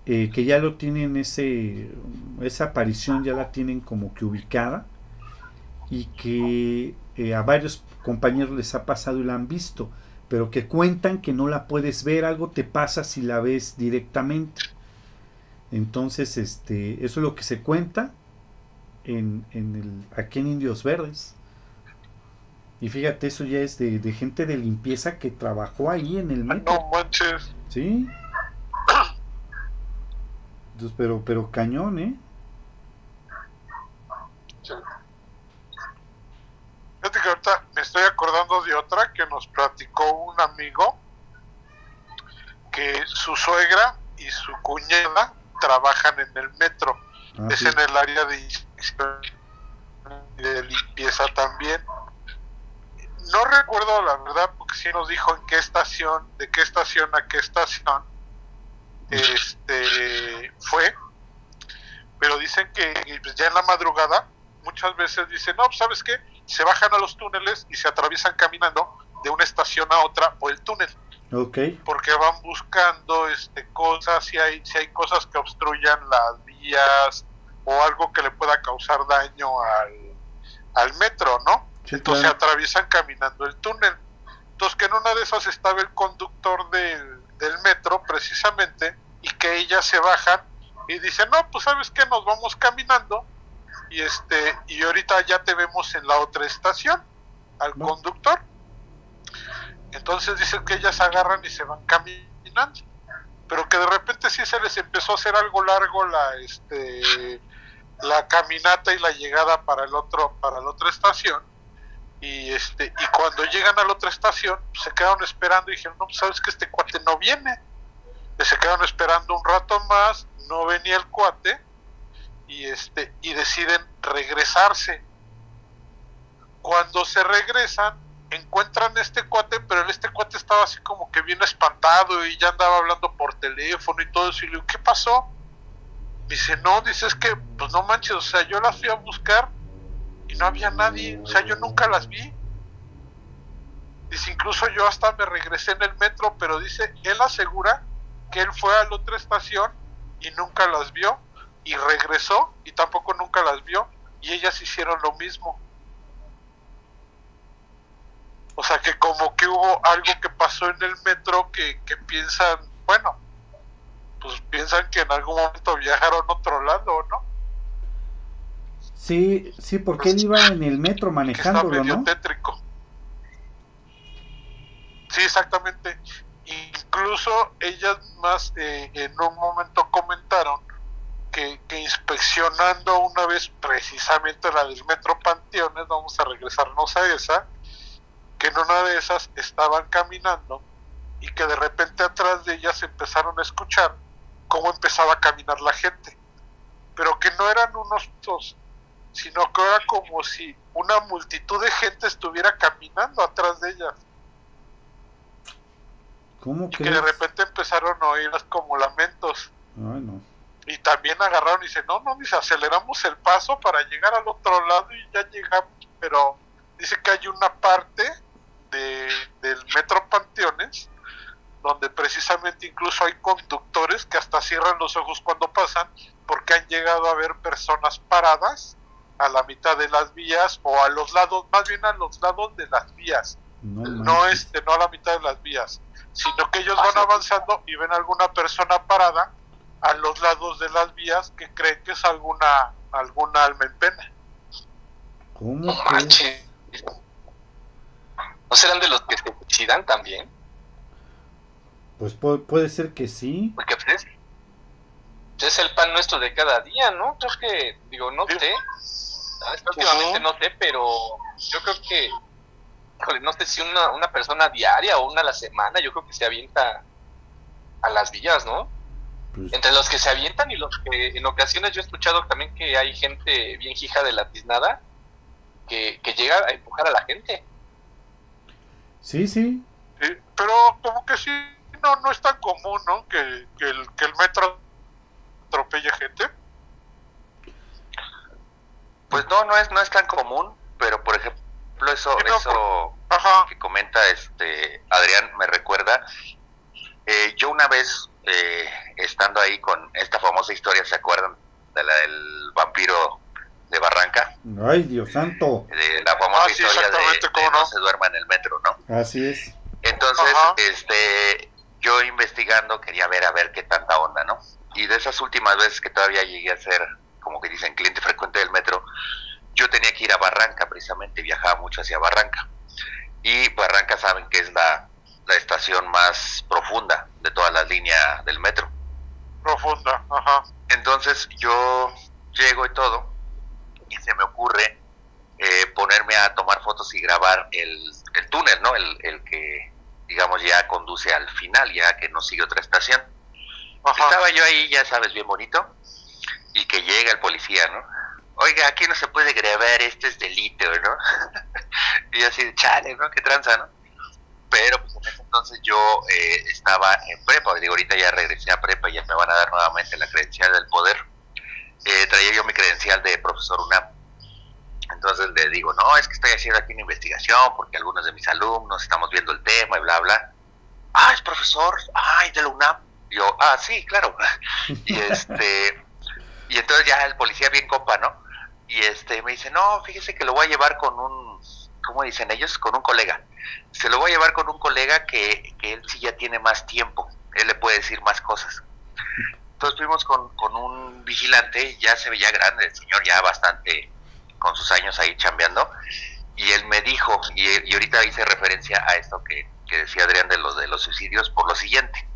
B: eh, que ya lo tienen ese esa aparición ya la tienen como que ubicada y que eh, a varios compañeros les ha pasado y la han visto, pero que cuentan que no la puedes ver, algo te pasa si la ves directamente. Entonces, este, eso es lo que se cuenta en, en el, aquí en Indios Verdes. Y fíjate, eso ya es de, de gente de limpieza que trabajó ahí en el metro.
C: No manches.
B: Sí. Entonces, pero, pero cañón, ¿eh?
C: Fíjate que ahorita me estoy acordando de otra que nos platicó un amigo que su suegra y su cuñada trabajan en el metro.
B: Ah,
C: es
B: sí.
C: en el área de de limpieza también. No recuerdo la verdad porque sí nos dijo en qué estación, de qué estación a qué estación este fue, pero dicen que pues, ya en la madrugada muchas veces dicen, no, pues, ¿sabes qué? Se bajan a los túneles y se atraviesan caminando de una estación a otra por el túnel porque van buscando este cosas si hay si hay cosas que obstruyan las vías o algo que le pueda causar daño al, al metro, ¿no?
B: Sí,
C: Entonces
B: claro.
C: atraviesan caminando el túnel. Entonces que en una de esas estaba el conductor del, del metro precisamente y que ellas se bajan y dicen, no, pues sabes que nos vamos caminando y este y ahorita ya te vemos en la otra estación al conductor. Entonces dicen que ellas agarran y se van caminando, pero que de repente sí se les empezó a hacer algo largo la este la caminata y la llegada para el otro para la otra estación y este y cuando llegan a la otra estación se quedaron esperando y dijeron no pues sabes que este cuate no viene se quedaron esperando un rato más no venía el cuate y este y deciden regresarse. Cuando se regresan encuentran este cuate pero este cuate estaba así como que bien espantado y ya andaba hablando por teléfono y todo eso y le digo ¿qué pasó? dice no, dice es que pues no manches o sea yo las fui a buscar no había nadie, o sea, yo nunca las vi. Dice, incluso yo hasta me regresé en el metro, pero dice, él asegura que él fue a la otra estación y nunca las vio, y regresó y tampoco nunca las vio, y ellas hicieron lo mismo. O sea, que como que hubo algo que pasó en el metro que, piensan, bueno, pues piensan que en algún momento viajaron otro lado, ¿no?
B: Sí, sí, porque él iba en el metro
C: está
B: manejándolo,
C: medio
B: ¿no?
C: tétrico. Sí, exactamente. Incluso ellas más eh, en un momento comentaron que, que inspeccionando una vez precisamente la del Metro Panteones, vamos a regresarnos a esa, que en una de esas estaban caminando y que de repente atrás de ellas empezaron a escuchar cómo empezaba a caminar la gente, pero que no eran unos dos, sino que era como si una multitud de gente estuviera caminando atrás de ellas.
B: ¿Cómo
C: y que de repente empezaron a oír como lamentos.
B: Ay, no.
C: y también agarraron y dicen, no, no, dice, aceleramos el paso para llegar al otro lado y ya llegamos, pero dice que hay una parte del Metro Panteones, donde precisamente incluso hay conductores que hasta cierran los ojos cuando pasan porque han llegado a ver personas paradas a la mitad de las vías o a los lados, más bien a los lados de las vías,
B: No,
C: este, no a la mitad de las vías, sino que ellos
A: Ah,
C: van avanzando y ven alguna persona parada a los lados de las vías que creen que es alguna alguna alma en pena.
B: ¿Cómo
A: No
B: que?
A: manches. ¿No serán de los que se suicidan también?
B: Pues pu- puede ser que sí.
A: Porque pues, es, es el pan nuestro de cada día, ¿no? Creo que, digo, no sé. Que Últimamente no sé, pero yo creo que, híjole, no sé si una, una persona diaria o una a la semana, yo creo que se avienta a las vías, ¿no?
B: Pues,
A: Entre los que se avientan y los que en ocasiones yo he escuchado también que hay gente bien hija de la tiznada que, que llega a empujar a la gente.
B: sí, sí.
C: Sí, pero como que sí, no, no es tan común, ¿no? Que, que, el, que el metro atropelle gente.
D: Pues no, no es, no es tan común, pero por ejemplo, eso,
C: Sí, no,
D: eso
C: Ajá,
D: que comenta este Adrián me recuerda. eh, yo una vez, eh, estando ahí con esta famosa historia, ¿se acuerdan? De la del vampiro de Barranca,
B: Ay, Dios santo.
D: de la famosa
C: Ah, sí,
D: historia de,
C: exactamente,
D: de
C: ¿cómo
D: no
C: no?
D: se duerma en el metro, ¿no?
B: Así es.
D: Entonces,
C: Ajá.
D: este, yo investigando quería ver a ver qué tanta onda, ¿no? Y de esas últimas veces que todavía llegué a ser, como que dicen, cliente frecuente del metro, yo tenía que ir a Barranca, precisamente viajaba mucho hacia Barranca. Y Barranca saben que es la, la estación más profunda de toda la línea del metro.
C: profunda, ajá.
D: Entonces yo llego y todo, y se me ocurre eh, ponerme a tomar fotos y grabar el, el túnel, ¿no? El, el que, digamos, ya conduce al final, ya que no sigue otra estación.
C: Ajá.
D: Estaba yo ahí, ya sabes, bien bonito, y que llega el policía, ¿no? Oiga, aquí no se puede grabar, esto es delito, ¿no? y así, chale, ¿no? Qué tranza, ¿no? Pero pues en ese entonces yo eh, estaba en prepa, digo, ahorita ya regresé a prepa y ya me van a dar nuevamente la credencial del poder. Eh, traía yo mi credencial de profesor UNAM. Entonces le digo, no, es que estoy haciendo aquí una investigación porque algunos de mis alumnos estamos viendo el tema y bla, bla. Ah, es profesor, ay, de la UNAM. Yo, ah, sí, claro. y este, y entonces ya el policía bien compa, ¿no? Y este me dice, no, fíjese que lo voy a llevar con un, ¿cómo dicen ellos? Con un colega. Se lo voy a llevar con un colega que, que él sí ya tiene más tiempo. Él le puede decir más cosas. Entonces fuimos con, con un vigilante, ya se veía grande, el señor ya bastante con sus años ahí chambeando, y él me dijo, y, y ahorita hice referencia a esto que, que decía Adrián de los de los suicidios, por lo siguiente.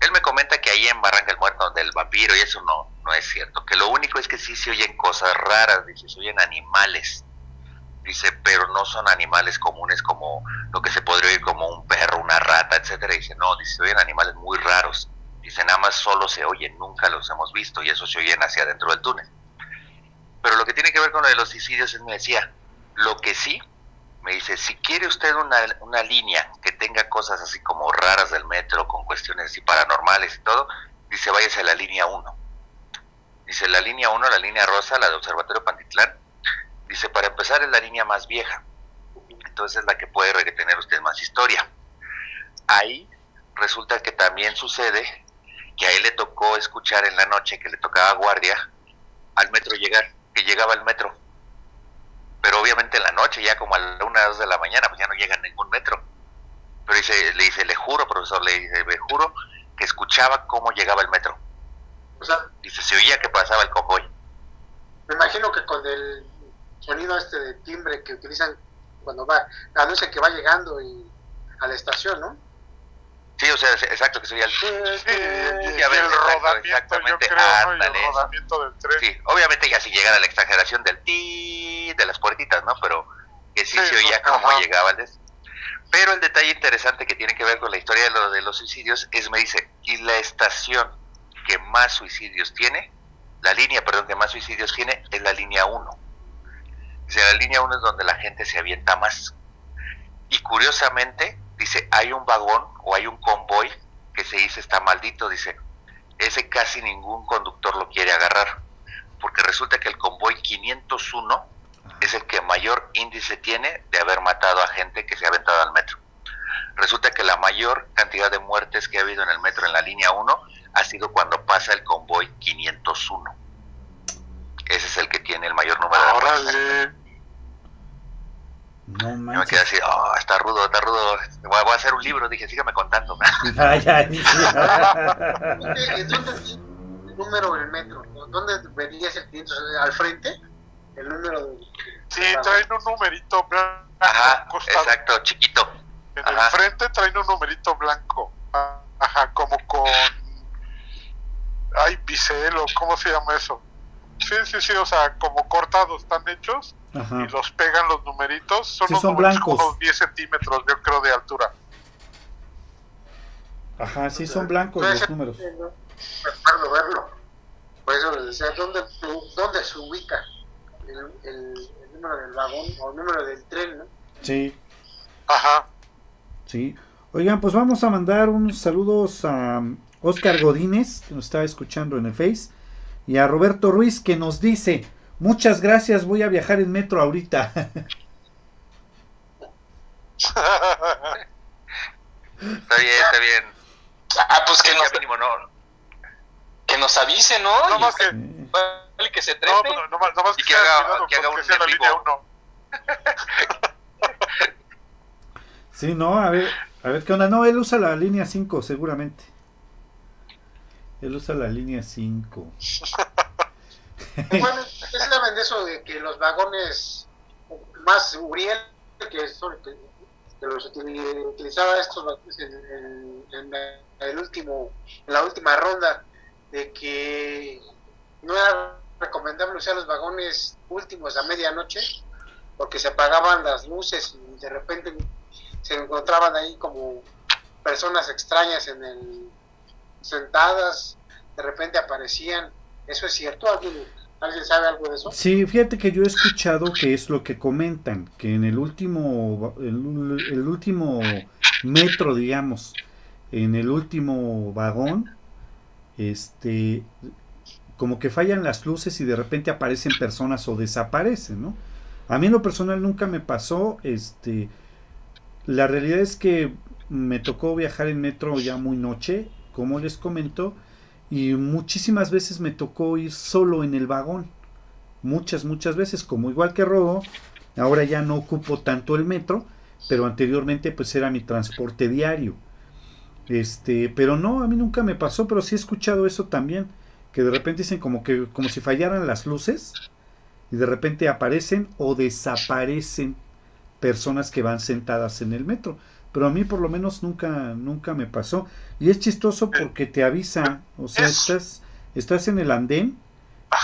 D: Él me comenta que ahí en Barranca del Muerto, donde el vampiro y eso no, no es cierto, que lo único es que sí se oyen cosas raras, dice, se oyen animales, dice, pero no son animales comunes como lo que se podría oír como un perro, una rata, etcétera, dice, no, dice, se oyen animales muy raros, dice, nada más solo se oyen, nunca los hemos visto, y eso se oyen hacia adentro del túnel. Pero lo que tiene que ver con lo de los suicidios, él me decía, lo que sí, me dice, si quiere usted una, una línea que tenga cosas así como raras del metro, con cuestiones así paranormales y todo, dice, váyase a la línea 1. Dice, la línea 1, la línea rosa, la de Observatorio Pantitlán, dice, para empezar es la línea más vieja, entonces es la que puede retener usted más historia. Ahí resulta que también sucede que a él le tocó escuchar en la noche que le tocaba guardia al metro llegar, que llegaba el metro. Pero obviamente en la noche, ya como a la una, dos de la mañana, pues ya no llega ningún metro. Pero dice, le dice, le juro, profesor, le dice, le juro que escuchaba cómo llegaba el metro.
E: O sea,
D: Dice, se oía que pasaba el convoy.
E: me imagino que con el sonido este de timbre que utilizan cuando va, anuncia que va llegando y a la estación, ¿no?
D: Sí, o sea, exacto, que se oía el...
C: Sí, y,
D: Ya
C: y
D: ves,
C: el
D: exacto,
C: rodamiento, yo creo, ¿no? Y el rodamiento del tren.
D: Sí, obviamente ya si llegan a la exageración del ti de las puertitas, ¿no? Pero que sí,
C: Sí,
D: se oía
C: ajá.
D: cómo llegaba el des- Pero el detalle interesante que tiene que ver con la historia de, lo, de los suicidios es, me dice, y la estación que más suicidios tiene, la línea, perdón, que más suicidios tiene, es la línea 1. Dice, la línea 1 es donde la gente se avienta más. Y curiosamente, dice, hay un vagón o hay un convoy que se dice está maldito, dice, ese casi ningún conductor lo quiere agarrar, porque resulta que el convoy 501 es el que mayor índice tiene de haber matado a gente que se ha aventado al metro. Resulta que la mayor cantidad de muertes que ha habido en el metro en la línea 1 ha sido cuando pasa el convoy 501. Ese es el que tiene el mayor número de muertes.
B: No
D: Yo me quedé así, oh, está rudo, está rudo. Voy a, hacer un libro, dije, sígame contando.
B: Ay, ay,
E: ¿Dónde, dónde tiene el número del metro? ¿Dónde verías el 500? ¿Al frente? El número del...
C: Sí, traen un numerito blanco
D: Ajá,
C: costado.
D: exacto, chiquito.
C: En
D: Ajá.
C: el frente traen un numerito blanco. Ajá, como con. Ay, bisel o cómo se llama eso. Sí, sí, sí, o sea, como cortados están hechos
B: Ajá.
C: y los pegan los numeritos. Son,
B: Sí,
C: unos
B: son
C: numeritos
B: blancos.
C: como unos 10 centímetros, yo creo, de altura.
B: Ajá, sí, son blancos
E: Puede
B: los números.
E: Verlo, verlo. Por eso les decía, ¿dónde, dónde se ubica el, el- el número del vagón o el número del tren? ¿no?
B: Sí,
C: Ajá.
B: sí. Oigan, pues vamos a mandar unos saludos a Oscar Godínez, que nos está escuchando en el Face, y a Roberto Ruiz, que nos dice, muchas gracias, voy a viajar en metro ahorita.
D: Está bien, está bien.
A: Ah, pues que
D: Ya
A: nos,
D: mínimo no.
A: que nos avise, ¿no?
C: no
A: Y
C: más que.
A: igual que se
C: No,
A: trepe.
C: no, no, más- no más
D: Y
C: que,
D: que haga- que haga un
C: sea la
D: en
C: línea
D: vivo.
C: 1.
B: Sí, no, a ver, a ver qué onda. No, él usa la línea 5, seguramente. Él usa la línea 5.
E: Bueno, ¿qué saben de eso de que los vagones más Uriel, que, son- que, que los util- utilizaba estos vagones en, en- en el último, en la última ronda, de que no era recomendable usar los vagones últimos a medianoche, porque se apagaban las luces y de repente se encontraban ahí como personas extrañas en el sentadas, de repente aparecían. ¿Eso es cierto? ¿Alguien, ¿alguien sabe algo de eso?
B: Sí, fíjate que yo he escuchado que es lo que comentan, que en el último, el último metro, digamos, en el último vagón, este, como que fallan las luces y de repente aparecen personas o desaparecen, ¿no? A mí en lo personal nunca me pasó, este, la realidad es que me tocó viajar en metro ya muy noche, como les comento, y muchísimas veces me tocó ir solo en el vagón. Muchas, muchas veces, como igual que Rodo, ahora ya no ocupo tanto el metro, pero anteriormente pues era mi transporte diario. Este, pero no, a mí nunca me pasó, pero sí he escuchado eso también, que de repente dicen como que como si fallaran las luces y de repente aparecen o desaparecen personas que van sentadas en el metro. Pero a mí por lo menos nunca nunca me pasó y es chistoso porque te avisa, o sea,
C: Es-
B: estás estás en el andén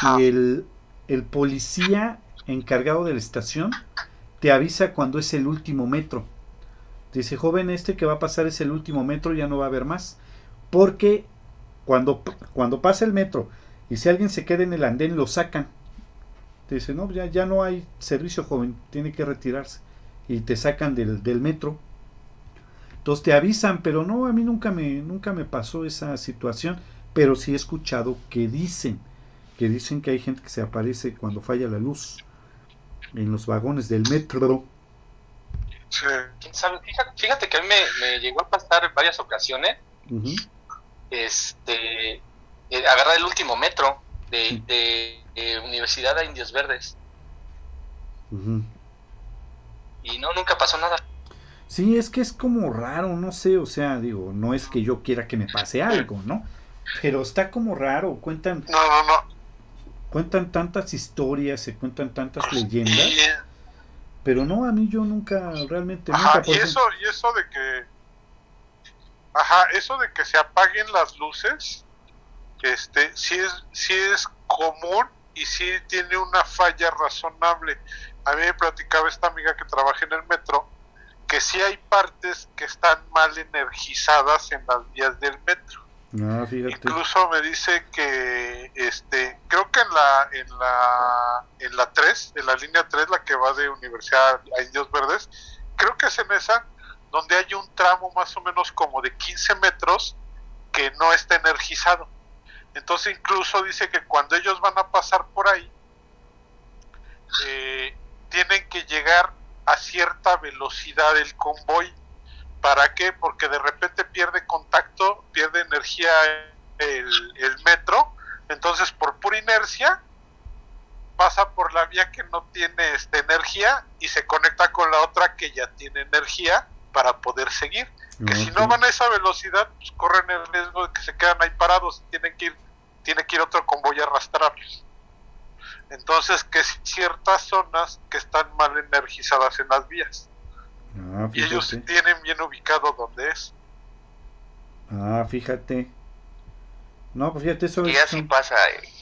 B: y el, el policía encargado de la estación te avisa cuando es el último metro. Dice, joven, este que va a pasar es el último metro, ya no va a haber más. Porque cuando, cuando pasa el metro y si alguien se queda en el andén, lo sacan. Te dice, no, ya, ya no hay servicio, joven, tiene que retirarse. Y te sacan del, del metro. Entonces te avisan, pero no, a mí nunca me, nunca me pasó esa situación. Pero sí he escuchado que dicen que dicen que hay gente que se aparece cuando falla la luz en los vagones del metro.
C: Sí.
A: ¿Quién sabe? Fíjate, fíjate que a mí me, me llegó a pasar en varias ocasiones
B: Ujú.
A: este eh, agarrar el último metro de,
B: Sí.
A: de- de Universidad de Indios Verdes y no nunca pasó nada
B: Sí, es que es como raro, no sé, o sea, digo, no es que yo quiera que me pase algo, ¿no? Pero está como raro, cuentan,
C: No, no, no.
B: cuentan tantas historias, se cuentan tantas leyendas,
C: Y,
B: pero no, a mí yo nunca, realmente
C: ajá,
B: nunca.
C: y eso, y eso de que. Ajá, eso de que se apaguen las luces, este, sí es, sí es común y sí tiene una falla razonable. A mí me platicaba esta amiga que trabaja en el metro que sí hay partes que están mal energizadas en las vías del metro.
B: No.
C: Incluso me dice que este creo que en la en la en la 3, en la línea 3 la que va de Universidad a Indios Verdes, creo que es en esa donde hay un tramo más o menos como de 15 metros que no está energizado. Entonces incluso dice que cuando ellos van a pasar por ahí eh, tienen que llegar a cierta velocidad del convoy ¿Para qué? Porque de repente pierde contacto, pierde energía el, el metro, entonces por pura inercia pasa por la vía que no tiene este, energía y se conecta con la otra que ya tiene energía para poder seguir. Que si no van a esa velocidad, pues corren el riesgo de que se quedan ahí parados y tienen que ir, tiene que ir otro convoy a arrastrarlos. Entonces, que ciertas zonas que están mal energizadas en las vías.
B: Ah,
C: y ellos tienen bien ubicado dónde es.
B: Ah, fíjate. No, pues fíjate, eso
D: y así pasa.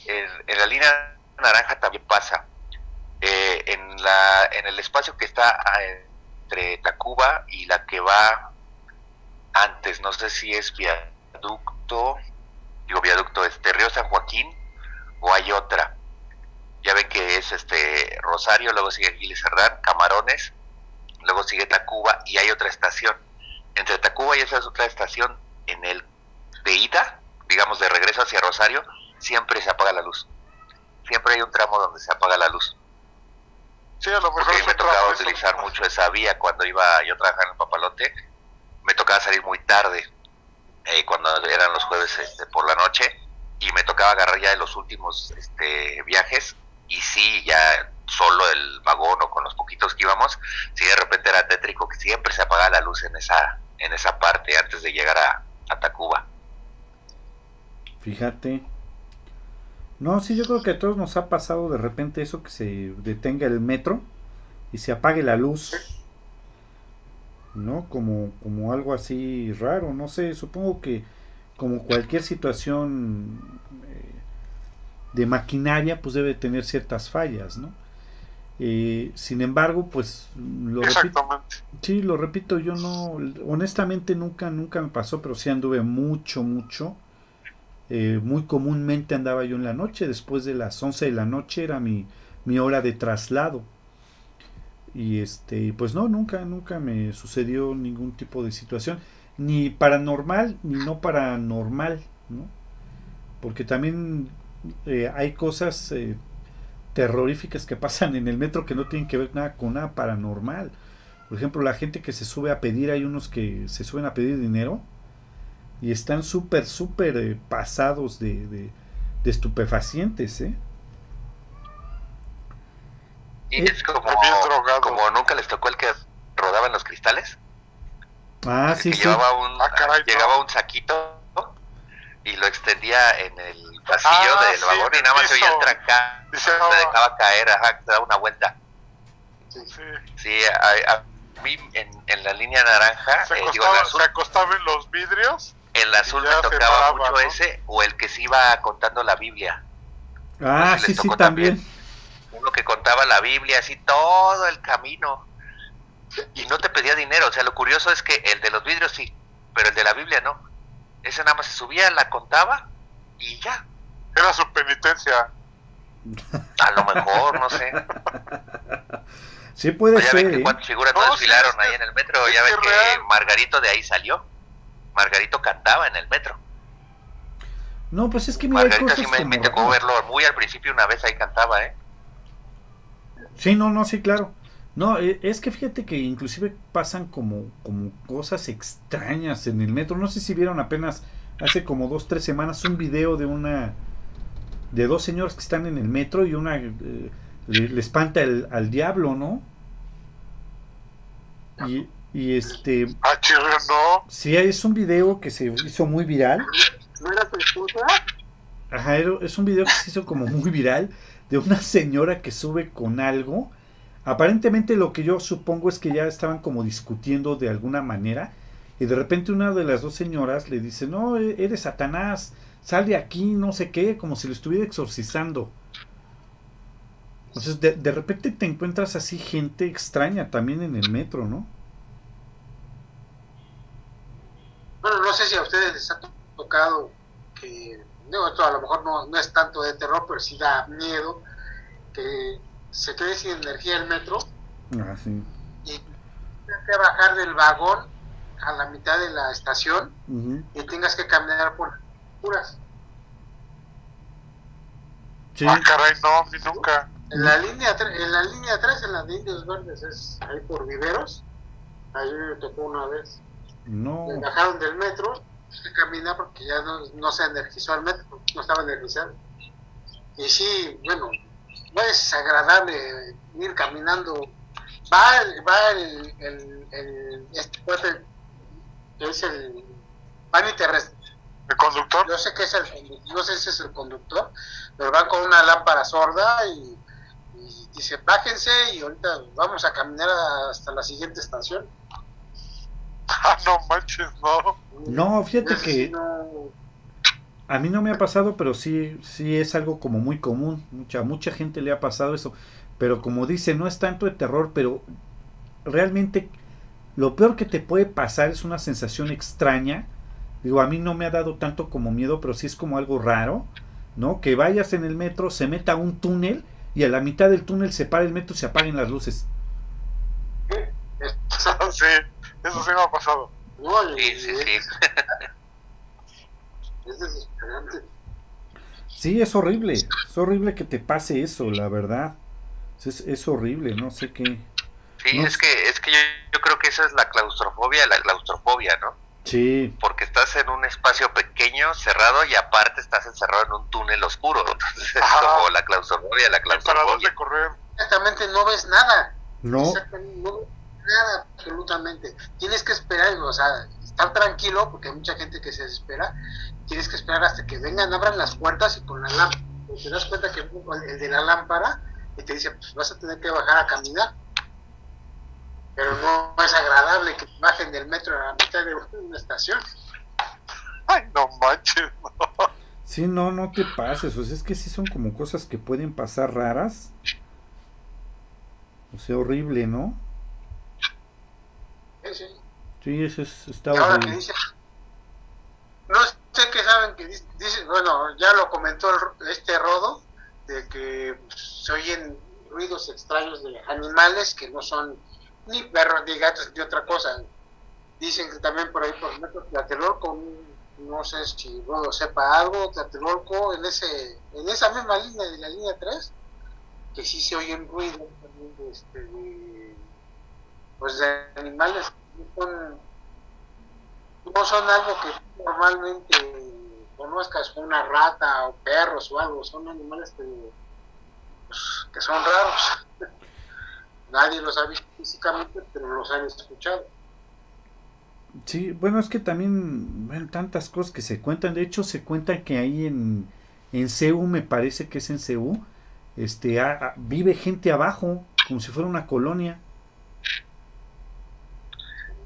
D: En, en la línea naranja también pasa. Eh, en, la, en el espacio que está ah, entre Tacuba y la que va antes, no sé si es viaducto, digo viaducto, este Río San Joaquín o hay otra. Ya ven que es este Rosario, luego sigue Aguiles Cerdán, Camarones, luego sigue Tacuba y hay otra estación. Entre Tacuba y esa es otra estación, en el de ida, digamos de regreso hacia Rosario, siempre se apaga la luz siempre hay un tramo donde se apaga la luz.
C: Sí, a lo mejor
D: Porque me tocaba utilizar mucho esa vía cuando iba yo a trabajar en el papalote. Me tocaba salir muy tarde, eh, cuando eran los jueves este, por la noche, y me tocaba agarrar ya de los últimos este, viajes. Y sí, ya solo el vagón o con los poquitos que íbamos, sí de repente era tétrico que siempre se apagaba la luz en esa, en esa parte antes de llegar a, a Tacuba.
B: Fíjate, no, sí, yo creo que a todos nos ha pasado de repente eso que se detenga el metro y se apague la luz. ¿No? Como, como algo así raro, no sé, supongo que como cualquier situación de maquinaria, pues debe tener ciertas fallas, ¿no? Eh, sin embargo, pues
C: lo repito,
B: sí, lo repito, yo no, honestamente nunca, nunca me pasó, pero sí anduve mucho, mucho eh, muy comúnmente andaba yo en la noche, después de las 11 de la noche era mi, mi hora de traslado. Y este, pues no, nunca, nunca me sucedió ningún tipo de situación, ni paranormal, ni no paranormal, ¿no? Porque también eh, hay cosas eh, terroríficas que pasan en el metro que no tienen que ver nada con nada paranormal. Por ejemplo, la gente que se sube a pedir, hay unos que se suben a pedir dinero y están súper, súper eh, pasados de, de, estupefacientes, ¿eh?
D: Y es como, como nunca les tocó el que rodaba en los cristales.
B: Ah, sí, sí.
D: Llevaba un, ah, llegaba un saquito y lo extendía en el pasillo ah, del vagón y nada más se oía el trancar, se dejaba caer, ajá, se daba una vuelta. Sí, sí. a, mí en, en, la línea naranja,
C: se, eh, acostaba, se acostaba en los vidrios
D: el azul me tocaba mucho ese o el que se iba contando la Biblia.
B: Ah, sí, sí, también.
D: Uno que contaba la Biblia así todo el camino y no te pedía dinero. O sea, lo curioso es que el de los vidrios sí, pero el de la Biblia no. Ese nada más se subía, la contaba y ya.
C: Era su penitencia.
D: A lo mejor, no sé.
B: Sí puede
D: ya
B: ser.
D: Ven que cuántas figuras no, desfilaron ahí en el metro. Ya ven que Margarito de ahí salió. Margarito cantaba en el metro.
B: No, pues es que mira,
D: Margarito sí me, me tocó verlo muy al principio, una vez ahí cantaba, ¿eh?
B: Sí, no, no, sí, claro. No, e, es que fíjate que inclusive pasan como, como cosas extrañas en el metro. No sé si vieron apenas hace como dos, tres semanas un video de una de dos señores que están en el metro y una eh, le, espanta el, al diablo, ¿no? Y, y este.
C: Ah, no.
B: Sí, es un video que se hizo muy viral.
E: ¿No era tu esposa?
B: Ajá, es un video que se hizo como muy viral de una señora que sube con algo. Aparentemente lo que yo supongo es que ya estaban como discutiendo de alguna manera. Y de repente una de las dos señoras le dice, no, e-, eres Satanás, sal de aquí, no sé qué, como si lo estuviera exorcizando. Entonces de, de repente te encuentras así gente extraña también en el metro, ¿no?
E: Bueno, no sé si a ustedes les ha tocado que, a lo mejor no, no es tanto de terror, pero sí da miedo que se quede sin energía el metro
B: ah, sí.
E: y tengas que bajar del vagón a la mitad de la estación y tengas que caminar por puras.
C: Sí. Ah, caray, no, ni nunca.
E: En la línea en la línea 3, en las de Indios Verdes, es ahí por Viveros. Ahí me tocó una vez.
B: No.
E: bajaron del metro a caminar porque ya no, no se energizó el metro, no estaba energizado. Y sí, bueno, no es agradable ir caminando. Va, el- va el, el, el- este cuate que es el van y te
C: ¿El conductor?
E: yo sé que es el no sé si es el conductor, pero van con una lámpara sorda y, y dice bájense y ahorita vamos a caminar hasta la siguiente estación.
C: Ah, no manches, no.
B: No, fíjate que
E: no-
B: a mí no me ha pasado, pero sí, sí es algo como muy común. Mucha, mucha gente le ha pasado eso. Pero como dice, no es tanto de terror, pero realmente lo peor que te puede pasar es una sensación extraña. Digo, a mí no me ha dado tanto como miedo, pero sí es como algo raro, ¿no? Que vayas en el metro, se meta a un túnel y a la mitad del túnel se para el metro y se apaguen las luces.
C: sí, eso sí me ha pasado.
D: Sí, sí, sí.
E: Es desesperante.
B: Sí, es horrible. Es horrible que te pase eso, la verdad. Es, es horrible, no sé qué.
D: Sí,
B: No
D: es que, es que yo, yo creo que esa es la claustrofobia, la claustrofobia, ¿no?
B: Sí,
D: Porque estás en un espacio pequeño, cerrado, y aparte estás encerrado en un túnel oscuro. Entonces es como la claustrofobia, la
C: ¿Y para
D: claustrofobia.
C: dónde correr?
E: Exactamente, no ves nada.
B: no.
E: Exactamente, no ves nada, absolutamente. Tienes que esperar, o sea, estar tranquilo, porque hay mucha gente que se desespera. Tienes que esperar hasta que vengan, abran las puertas y con la lámpara. Te das cuenta que el de la lámpara y te dice, pues vas a tener que bajar a caminar. Pero no es agradable que bajen del metro a la mitad de una estación.
C: Ay, no manches, no.
B: Sí, no, no te pases. O sea, es que sí son como cosas que pueden pasar raras. O sea, horrible, ¿no?
E: Sí, sí.
B: Sí, eso es, está
E: Y ahora que dice, no sé qué saben que dice, dice- bueno, ya lo comentó el- este Rodo, de que pues, se oyen ruidos extraños de animales que no son ni perros, ni gatos, ni otra cosa. Dicen que también por ahí, por ejemplo, Tlatelolco, no sé si Rodo sepa algo, Tlatelolco, en, ese, en esa misma línea de la línea 3, que sí se oyen ruidos también de, este, de, pues de animales no son algo que normalmente conozcas una rata o perros o algo, son animales que, pues, que son raros. Nadie los ha visto físicamente, pero los han escuchado.
B: Sí, bueno, es que también, bueno, tantas cosas que se cuentan. De hecho, se cuenta que ahí en, en CEU, me parece que es en CEU, este, vive gente abajo, como si fuera una colonia.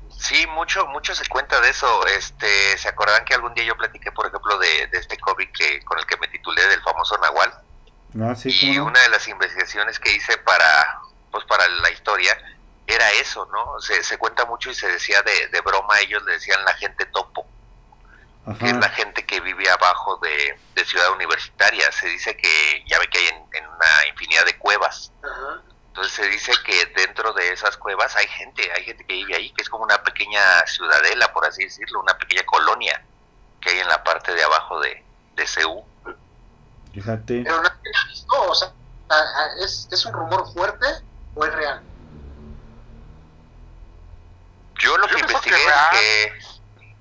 D: Sí, mucho, mucho se cuenta de eso. Este, ¿se acordan que algún día yo platiqué, por ejemplo, de, de este COVID que, con el que me titulé del famoso Nahual?
B: Ah, sí,
D: y
B: cómo no.
D: una de las investigaciones que hice para, pues, para la historia era eso, ¿no? Se, se cuenta mucho y se decía de, de broma, ellos le decían la gente topo, que es la gente que vive abajo de, de Ciudad Universitaria. Se dice que ya ve que hay en, en una infinidad de cuevas.
E: Ajá.
D: Entonces se dice que dentro de esas cuevas hay gente, hay gente que vive ahí, que es como una pequeña ciudadela, por así decirlo, una pequeña colonia que hay en la parte de abajo de, de Ceú.
B: Fíjate.
E: Pero visto, o sea, ¿es, ¿es un rumor fuerte o es real?
D: Yo lo
C: Yo
D: que investigué es que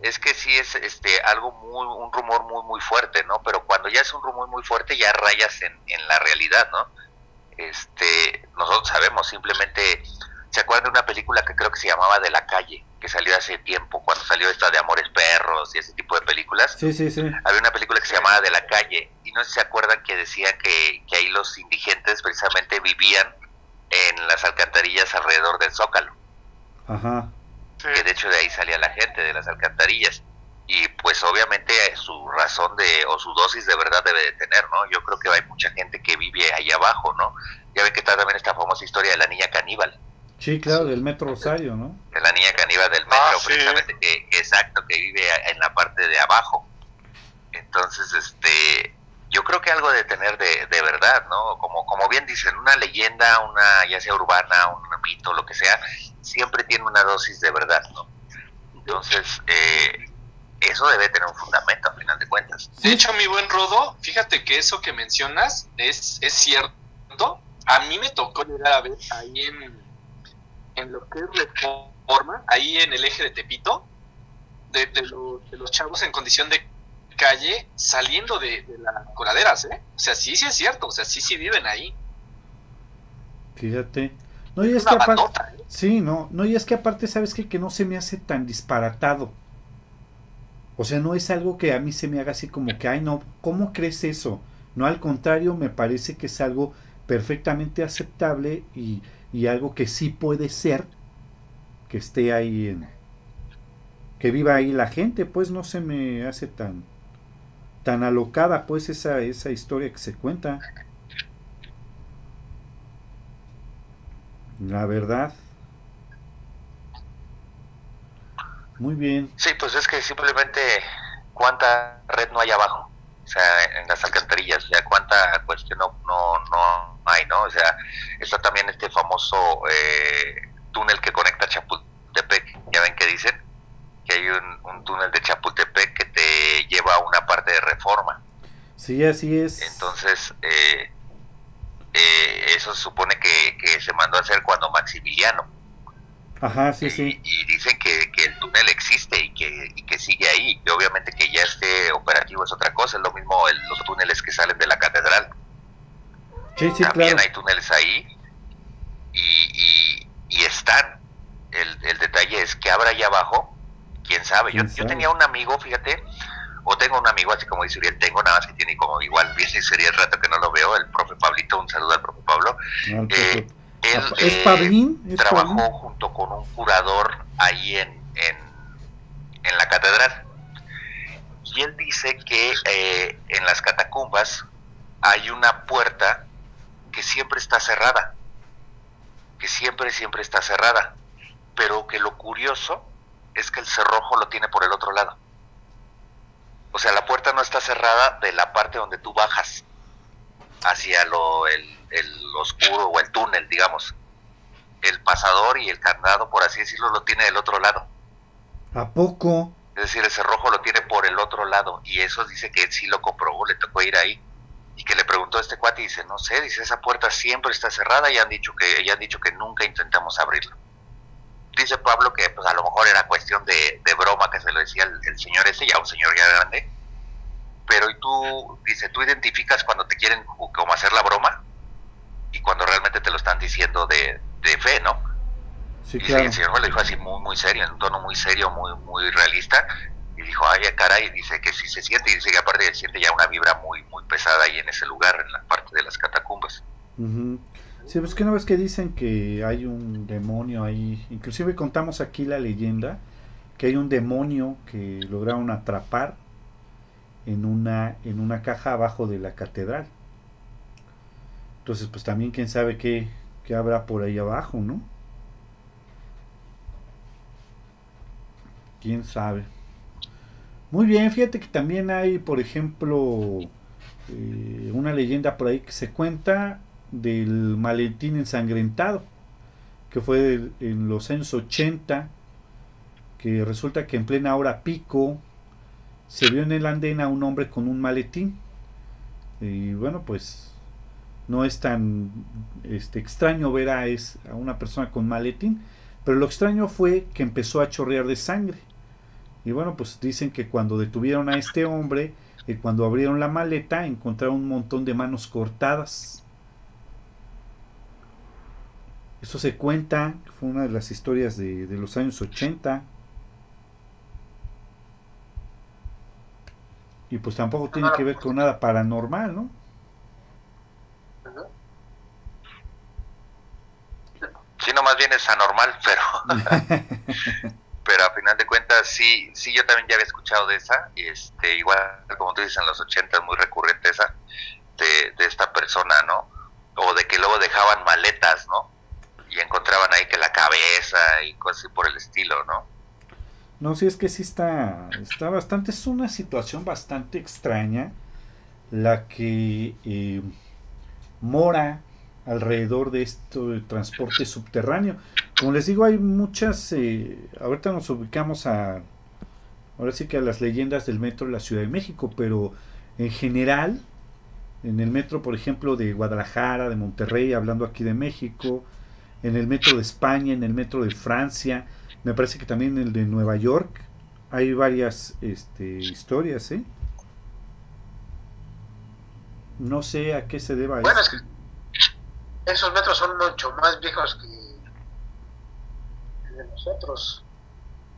D: es que sí es este algo muy un rumor muy muy fuerte, ¿no? Pero cuando ya es un rumor muy fuerte ya rayas en, en la realidad, ¿no? Este, nosotros sabemos simplemente ¿se acuerdan de una película que creo que se llamaba De la calle, que salió hace tiempo cuando salió esta de Amores Perros y ese tipo de películas?
B: Sí, sí, sí.
D: había una película que se llamaba De la calle y no sé si se acuerdan que decían que, que ahí los indigentes precisamente vivían en las alcantarillas alrededor del Zócalo
B: Ajá.
C: Sí.
D: que de hecho de ahí salía la gente de las alcantarillas y pues obviamente eh, su razón de o su dosis de verdad debe de tener, ¿no? Yo creo que hay mucha gente que vive ahí abajo, ¿no? Ya ven que está también esta famosa historia de la niña caníbal,
B: Sí, claro, del Metro Rosario, ¿no?
D: de la niña caníbal del metro,
C: Ah, sí.
D: precisamente que, que exacto, que vive a- en la parte de abajo. Entonces, este, yo creo que algo de tener de, de verdad, ¿no? Como, como bien dicen, una leyenda, una ya sea urbana, un mito, lo que sea, siempre tiene una dosis de verdad, ¿no? Entonces, eh, eso debe tener un fundamento, a final de cuentas.
A: De hecho, mi buen Rodo, fíjate que eso que mencionas es, es cierto. A mí me tocó llegar a ver ahí en, en lo que es Reforma, ahí en el eje de Tepito, de, los chavos en condición de calle saliendo de, las coladeras, ¿eh? O sea, sí, sí es cierto, o sea, sí, sí viven ahí.
B: Fíjate. No, y es, que aparte, ¿eh? sí, no, no, y es que aparte, ¿sabes qué? Que no se me hace tan disparatado. O sea, no es algo que a mí se me haga así como que, ay, no, ¿cómo crees eso? No, al contrario, me parece que es algo perfectamente aceptable y, y algo que sí puede ser que esté ahí en, que viva ahí la gente, pues no se me hace tan tan alocada pues esa esa historia que se cuenta. La verdad. Muy bien.
D: Sí, pues es que simplemente cuánta red no hay abajo, o sea, en las alcantarillas, o sea, cuánta cuestión no, no, no hay, ¿no? O sea, está también este famoso eh, túnel que conecta Chapultepec, ya ven que dicen que hay un, túnel de Chapultepec que te lleva a una parte de reforma.
B: Sí, así es.
D: Entonces, eh, eh, eso se supone que, que se mandó a hacer cuando Maximiliano
B: Ajá, sí, sí.
D: Y dicen que, que, el túnel existe y que, y que sigue ahí. Y obviamente que ya esté operativo es otra cosa. Es lo mismo los túneles que salen de la catedral.
B: Sí, sí,
D: También hay túneles ahí y, y, están. El, el, detalle es que habrá allá abajo, quién sabe. yo, yo tenía un amigo, fíjate, o tengo un amigo, así como dice Uriel, tengo nada más que tiene como igual, bien sería el rato que no lo veo, el profe Pablito, un saludo al profe Pablo. eh, él
B: ¿Es eh,
D: trabajó junto con un curador ahí en, en, la catedral. Y él dice que eh, en las catacumbas hay una puerta que siempre está cerrada, que siempre, siempre está cerrada, pero que lo curioso es que el cerrojo lo tiene por el otro lado. O sea, la puerta no está cerrada de la parte donde tú bajas hacia lo, el, el oscuro o el túnel, digamos. El pasador y el candado, por así decirlo, lo tiene del otro lado.
B: ¿A poco?
D: Es decir, ese rojo lo tiene por el otro lado. Y eso dice que él sí lo comprobó, le tocó ir ahí. Y que le preguntó a este cuate y dice, no sé, dice, esa puerta siempre está cerrada y han dicho que, ya han dicho que nunca intentamos abrirlo. Dice Pablo que pues a lo mejor era cuestión de, broma que se lo decía el, el señor ese, ya un señor ya grande, pero y tú, dice, tú identificas cuando te quieren como hacer la broma y cuando realmente te lo están diciendo de, fe, ¿no?
B: Sí, y el
D: señor me lo dijo así muy, muy serio, en un tono muy serio, muy, muy realista, y dijo, ay, caray, dice que sí se siente, y dice que aparte se siente ya una vibra muy, muy pesada ahí en ese lugar, en la parte de las catacumbas.
B: Sí, pues que una vez que dicen que hay un demonio ahí, inclusive contamos aquí la leyenda, que hay un demonio que lograron atrapar en una, en una caja abajo de la catedral. Entonces, pues también quién sabe qué, qué habrá por ahí abajo, ¿no? Quién sabe. Muy bien, fíjate que también hay, por ejemplo, eh, una leyenda por ahí que se cuenta del maletín ensangrentado, que fue en los años 80, que resulta que en plena hora pico se vio en el andén a un hombre con un maletín. Y bueno, pues no es tan este, extraño ver a, es, a una persona con maletín, pero lo extraño fue que empezó a chorrear de sangre. Y bueno, pues dicen que cuando detuvieron a este hombre, y eh, cuando abrieron la maleta, encontraron un montón de manos cortadas. Esto se cuenta, fue una de las historias de, de los años 80. Y pues tampoco tiene que ver con nada paranormal, ¿no?
D: Sí, no, más bien es anormal, pero pero a final de cuentas sí, sí yo también ya había escuchado de esa, este, igual como tú dices en los 80 es muy recurrente esa, de, de esta persona, ¿no? O de que luego dejaban maletas, ¿no? Y encontraban ahí que la cabeza y cosas así por el estilo, ¿no?
B: No, sí, es que sí está, está bastante, es una situación bastante extraña la que eh, mora alrededor de esto de transporte subterráneo. Como les digo, hay muchas, eh, ahorita nos ubicamos a, ahora sí que a las leyendas del metro de la Ciudad de México, pero en general, en el metro, por ejemplo, de Guadalajara, de Monterrey, hablando aquí de México, en el metro de España, en el metro de Francia, me parece que también el de Nueva York, hay varias este, historias, ¿eh? No sé a qué se deba
E: bueno, Es que esos metros son mucho más viejos que de nosotros.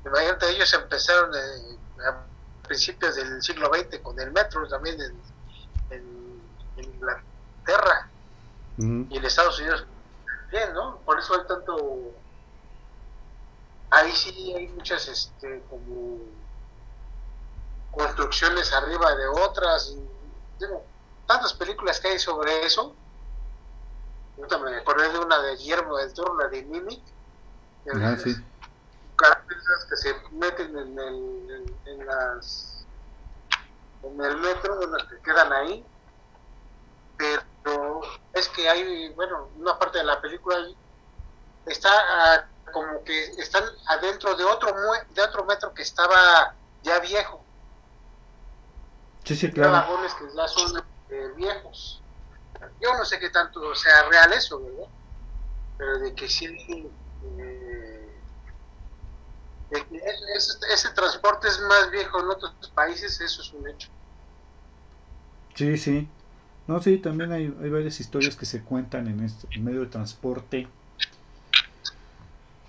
E: Imagínate, ellos empezaron eh, a principios del siglo XX con el metro también en, Inglaterra y en Estados Unidos bien, ¿no? Por eso hay tanto ahí sí hay muchas este como construcciones arriba de otras digo, tantas películas que hay sobre eso Yo me acordé de una de Guillermo del Toro la de Mimic
B: ah, sí.
E: que se meten en el en, las en el metro las que quedan ahí pero es que hay bueno una parte de la película está ah, como que están adentro de otro de otro metro que estaba ya viejo.
B: Sí, sí, claro.
E: vagones que ya son eh, viejos. Yo no sé qué tanto sea real eso. Pero de que sí. Eh, ese, transporte es más viejo en otros países, eso es un hecho.
B: Sí, sí. No, sí, también hay, hay varias historias que se cuentan en este medio de transporte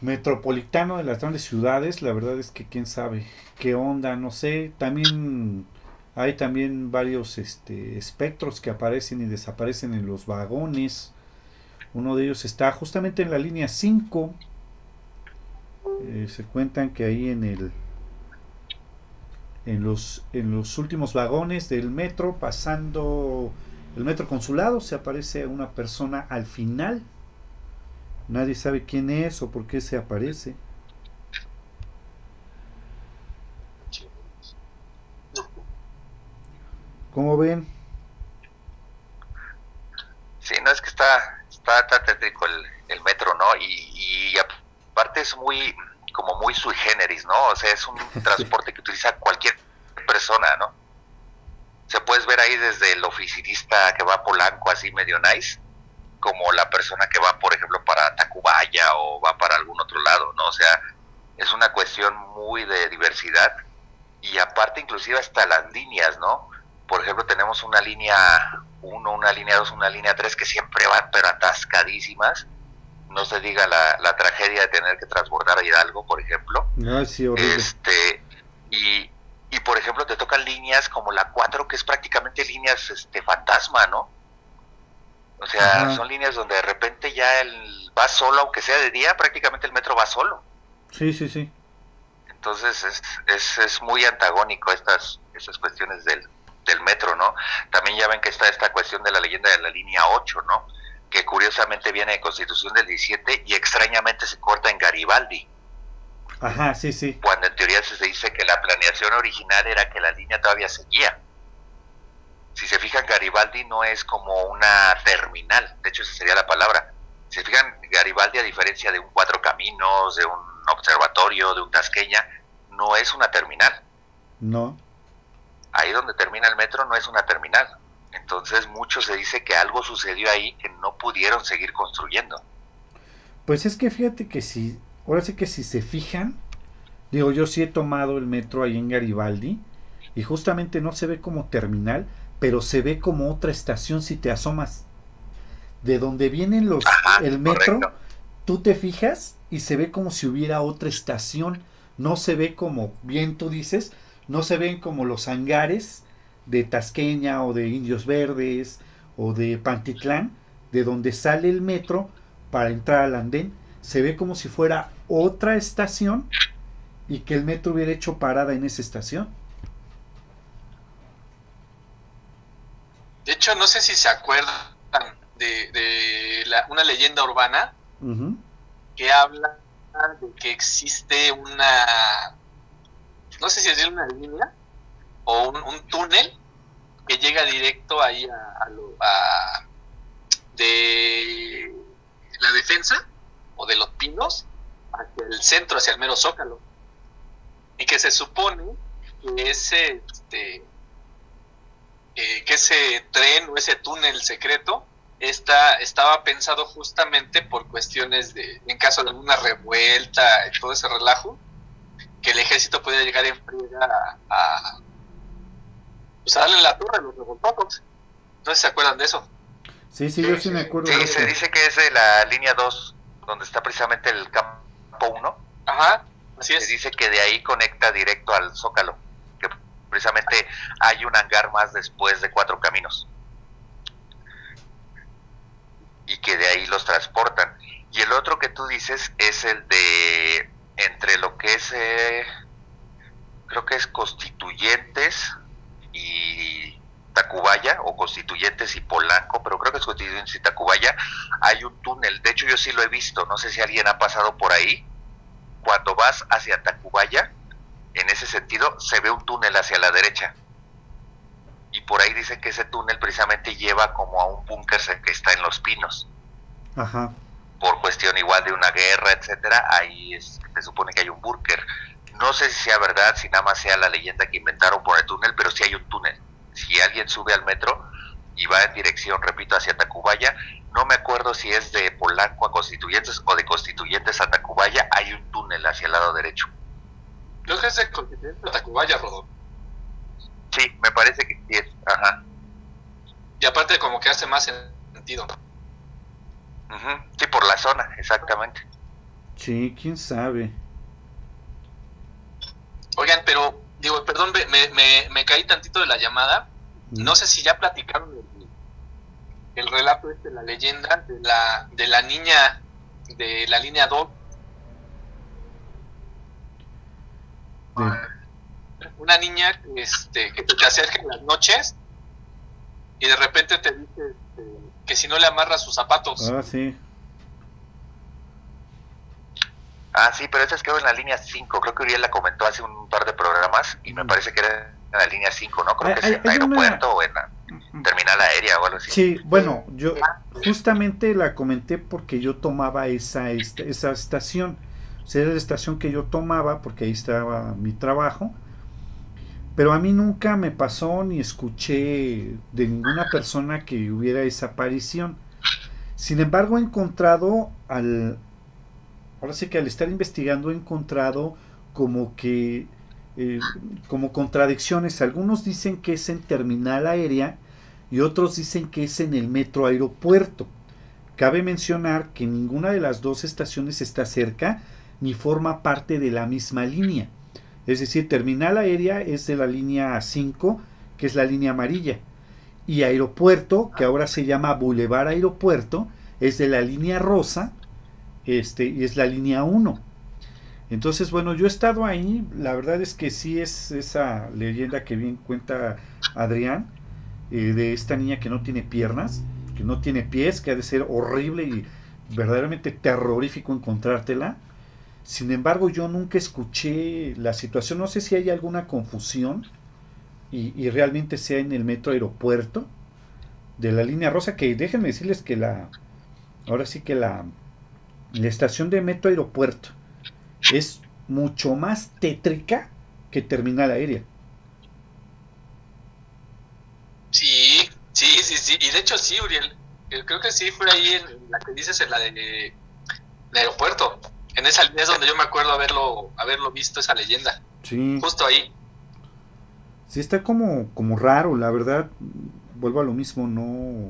B: metropolitano de las grandes ciudades, la verdad es que quién sabe qué onda, no sé, también hay también varios este, espectros que aparecen y desaparecen en los vagones. Uno de ellos está justamente en la línea 5. Eh, se cuentan que ahí en el en los en los últimos vagones del metro pasando el metro consulado se aparece una persona al final Nadie sabe quién es o por qué se aparece. ¿Cómo ven?
D: Sí, no, es que está, está, tétrico el, el, metro, ¿no? Y, y, aparte es muy, como muy sui generis, ¿no? O sea, es un transporte que utiliza cualquier persona, ¿no? Se puedes ver ahí desde el oficinista que va a Polanco, así medio nice, como la persona que va, por ejemplo, para Tacubaya o va para algún otro lado, ¿no? O sea, es una cuestión muy de diversidad y aparte inclusive hasta las líneas, ¿no? Por ejemplo, tenemos una línea 1, una línea 2, una línea 3 que siempre van pero atascadísimas. No se diga la, la tragedia de tener que transbordar a Hidalgo, por ejemplo.
B: No, sí, horrible.
D: Este, y, y por ejemplo te tocan líneas como la 4 que es prácticamente líneas este fantasma, ¿no? O sea, son líneas donde de repente ya el va solo, aunque sea de día, prácticamente el metro va solo.
B: Sí, sí, sí.
D: Entonces es, es, es muy antagónico estas, estas cuestiones del, del metro, ¿no? También ya ven que está esta cuestión de la leyenda de la línea 8, ¿no? Que curiosamente viene de Constitución del 17 y extrañamente se corta en Garibaldi.
B: Ajá, sí, sí.
D: Cuando en teoría se dice que la planeación original era que la línea todavía seguía si se fijan, Garibaldi no es como una terminal, de hecho esa sería la palabra. Si se fijan, Garibaldi, a diferencia de un Cuatro Caminos, de un observatorio, de un Tasqueña, no es una terminal.
B: No.
D: Ahí donde termina el metro no es una terminal. Entonces mucho se dice que algo sucedió ahí que no pudieron seguir construyendo.
B: Pues es que fíjate que si, ahora sí que si se fijan, digo, yo sí he tomado el metro ahí en Garibaldi y justamente no se ve como terminal, pero se ve como otra estación si te asomas. De donde vienen los el metro, tú te fijas y se ve como si hubiera otra estación. No se ve como, bien tú dices, no se ven como los hangares de Tasqueña o de Indios Verdes o de Pantitlán, de donde sale el metro para entrar al andén. Se ve como si fuera otra estación y que el metro hubiera hecho parada en esa estación.
A: De hecho, no sé si se acuerdan de, una leyenda urbana que habla de que existe una, no sé si es una línea o un, túnel que llega directo ahí a, de la defensa o de los pinos hacia el centro, hacia el mero zócalo. Y que se supone que ese este, eh, que ese tren o ese túnel secreto está, estaba pensado justamente por cuestiones de, en caso de alguna revuelta y todo ese relajo, que el ejército puede llegar en friega a, pues a darle la torre a los revoltosos. No sé si se acuerdan de eso.
B: Sí, sí, yo sí me acuerdo.
D: Sí,
B: de
D: se
B: eso.
D: dice que es de la línea 2, donde está precisamente el campo 1.
A: Ajá, así
D: Se
A: es.
D: dice que de ahí conecta directo al Zócalo, que precisamente hay un hangar más después de cuatro caminos. Y que de ahí los transportan. Y el otro que tú dices es el de entre lo que es, eh, creo que es Constituyentes y Tacubaya, o Constituyentes y Polanco, pero creo que es Constituyentes y Tacubaya, hay un túnel. De hecho, yo sí lo he visto, no sé si alguien ha pasado por ahí cuando vas hacia Tacubaya, en ese sentido, se ve un túnel hacia la derecha. Y por ahí dicen que ese túnel precisamente lleva como a un búnker que está en los pinos.
B: Ajá.
D: Por cuestión igual de una guerra, etcétera, ahí es, se supone que hay un búnker. No sé si sea verdad, si nada más sea la leyenda que inventaron por el túnel, pero sí hay un túnel. Si alguien sube al metro y va en dirección, repito, hacia Tacubaya, no me acuerdo si es de Polanco a Constituyentes o de Constituyentes a Tacubaya, hay un túnel hacia el lado derecho.
A: Creo que es el continente de Tacubaya, Rodó.
D: Sí, me parece que sí es. Ajá.
A: Y aparte como que hace más sentido.
D: Sí, por la zona, exactamente.
B: Sí, quién sabe.
A: Oigan, pero, digo, perdón, me, me, me, me caí tantito de la llamada. No sé si ya platicaron el, el relato este, la leyenda de la, de la niña de la línea 2.
B: De-
A: Una niña este, que te acerca en las noches y de repente te dice que si no le amarras sus zapatos.
B: Ah, sí.
D: Ah, sí, pero esa es quedó en la línea 5. Creo que Uriel la comentó hace un par de programas y me parece que era en la línea 5, ¿no? Creo que es en
B: una-
D: aeropuerto o en la terminal aérea o algo así.
B: Sí, bueno, yo justamente la comenté porque yo tomaba esa, esta- esa estación. O sea, era la estación que yo tomaba porque ahí estaba mi trabajo. Pero a mí nunca me pasó ni escuché de ninguna persona que hubiera esa aparición. Sin embargo, he encontrado al... Ahora sí que al estar investigando he encontrado como que... eh, como contradicciones. Algunos dicen que es en terminal aérea y otros dicen que es en el metro aeropuerto. Cabe mencionar que ninguna de las dos estaciones está cerca ni forma parte de la misma línea. Es decir, terminal aérea es de la línea 5, que es la línea amarilla. Y aeropuerto, que ahora se llama Boulevard Aeropuerto, es de la línea rosa, este, y es la línea 1. Entonces, bueno, yo he estado ahí, la verdad es que sí es esa leyenda que bien cuenta Adrián, eh, de esta niña que no tiene piernas, que no tiene pies, que ha de ser horrible y verdaderamente terrorífico encontrártela. Sin embargo, yo nunca escuché la situación, no sé si hay alguna confusión y, realmente sea en el metro aeropuerto de la línea rosa, que déjenme decirles que la, ahora sí que la, la estación de metro aeropuerto es mucho más tétrica que terminal aérea.
A: Sí, sí, sí, sí. Y de hecho sí, Uriel. Eh, Creo que sí fue ahí en la que dices, en la de, de aeropuerto. En esa línea es donde yo me acuerdo haberlo, haberlo visto, esa leyenda.
B: Sí.
A: Justo ahí.
B: Sí, está como, como raro, la verdad. Vuelvo a lo mismo, no.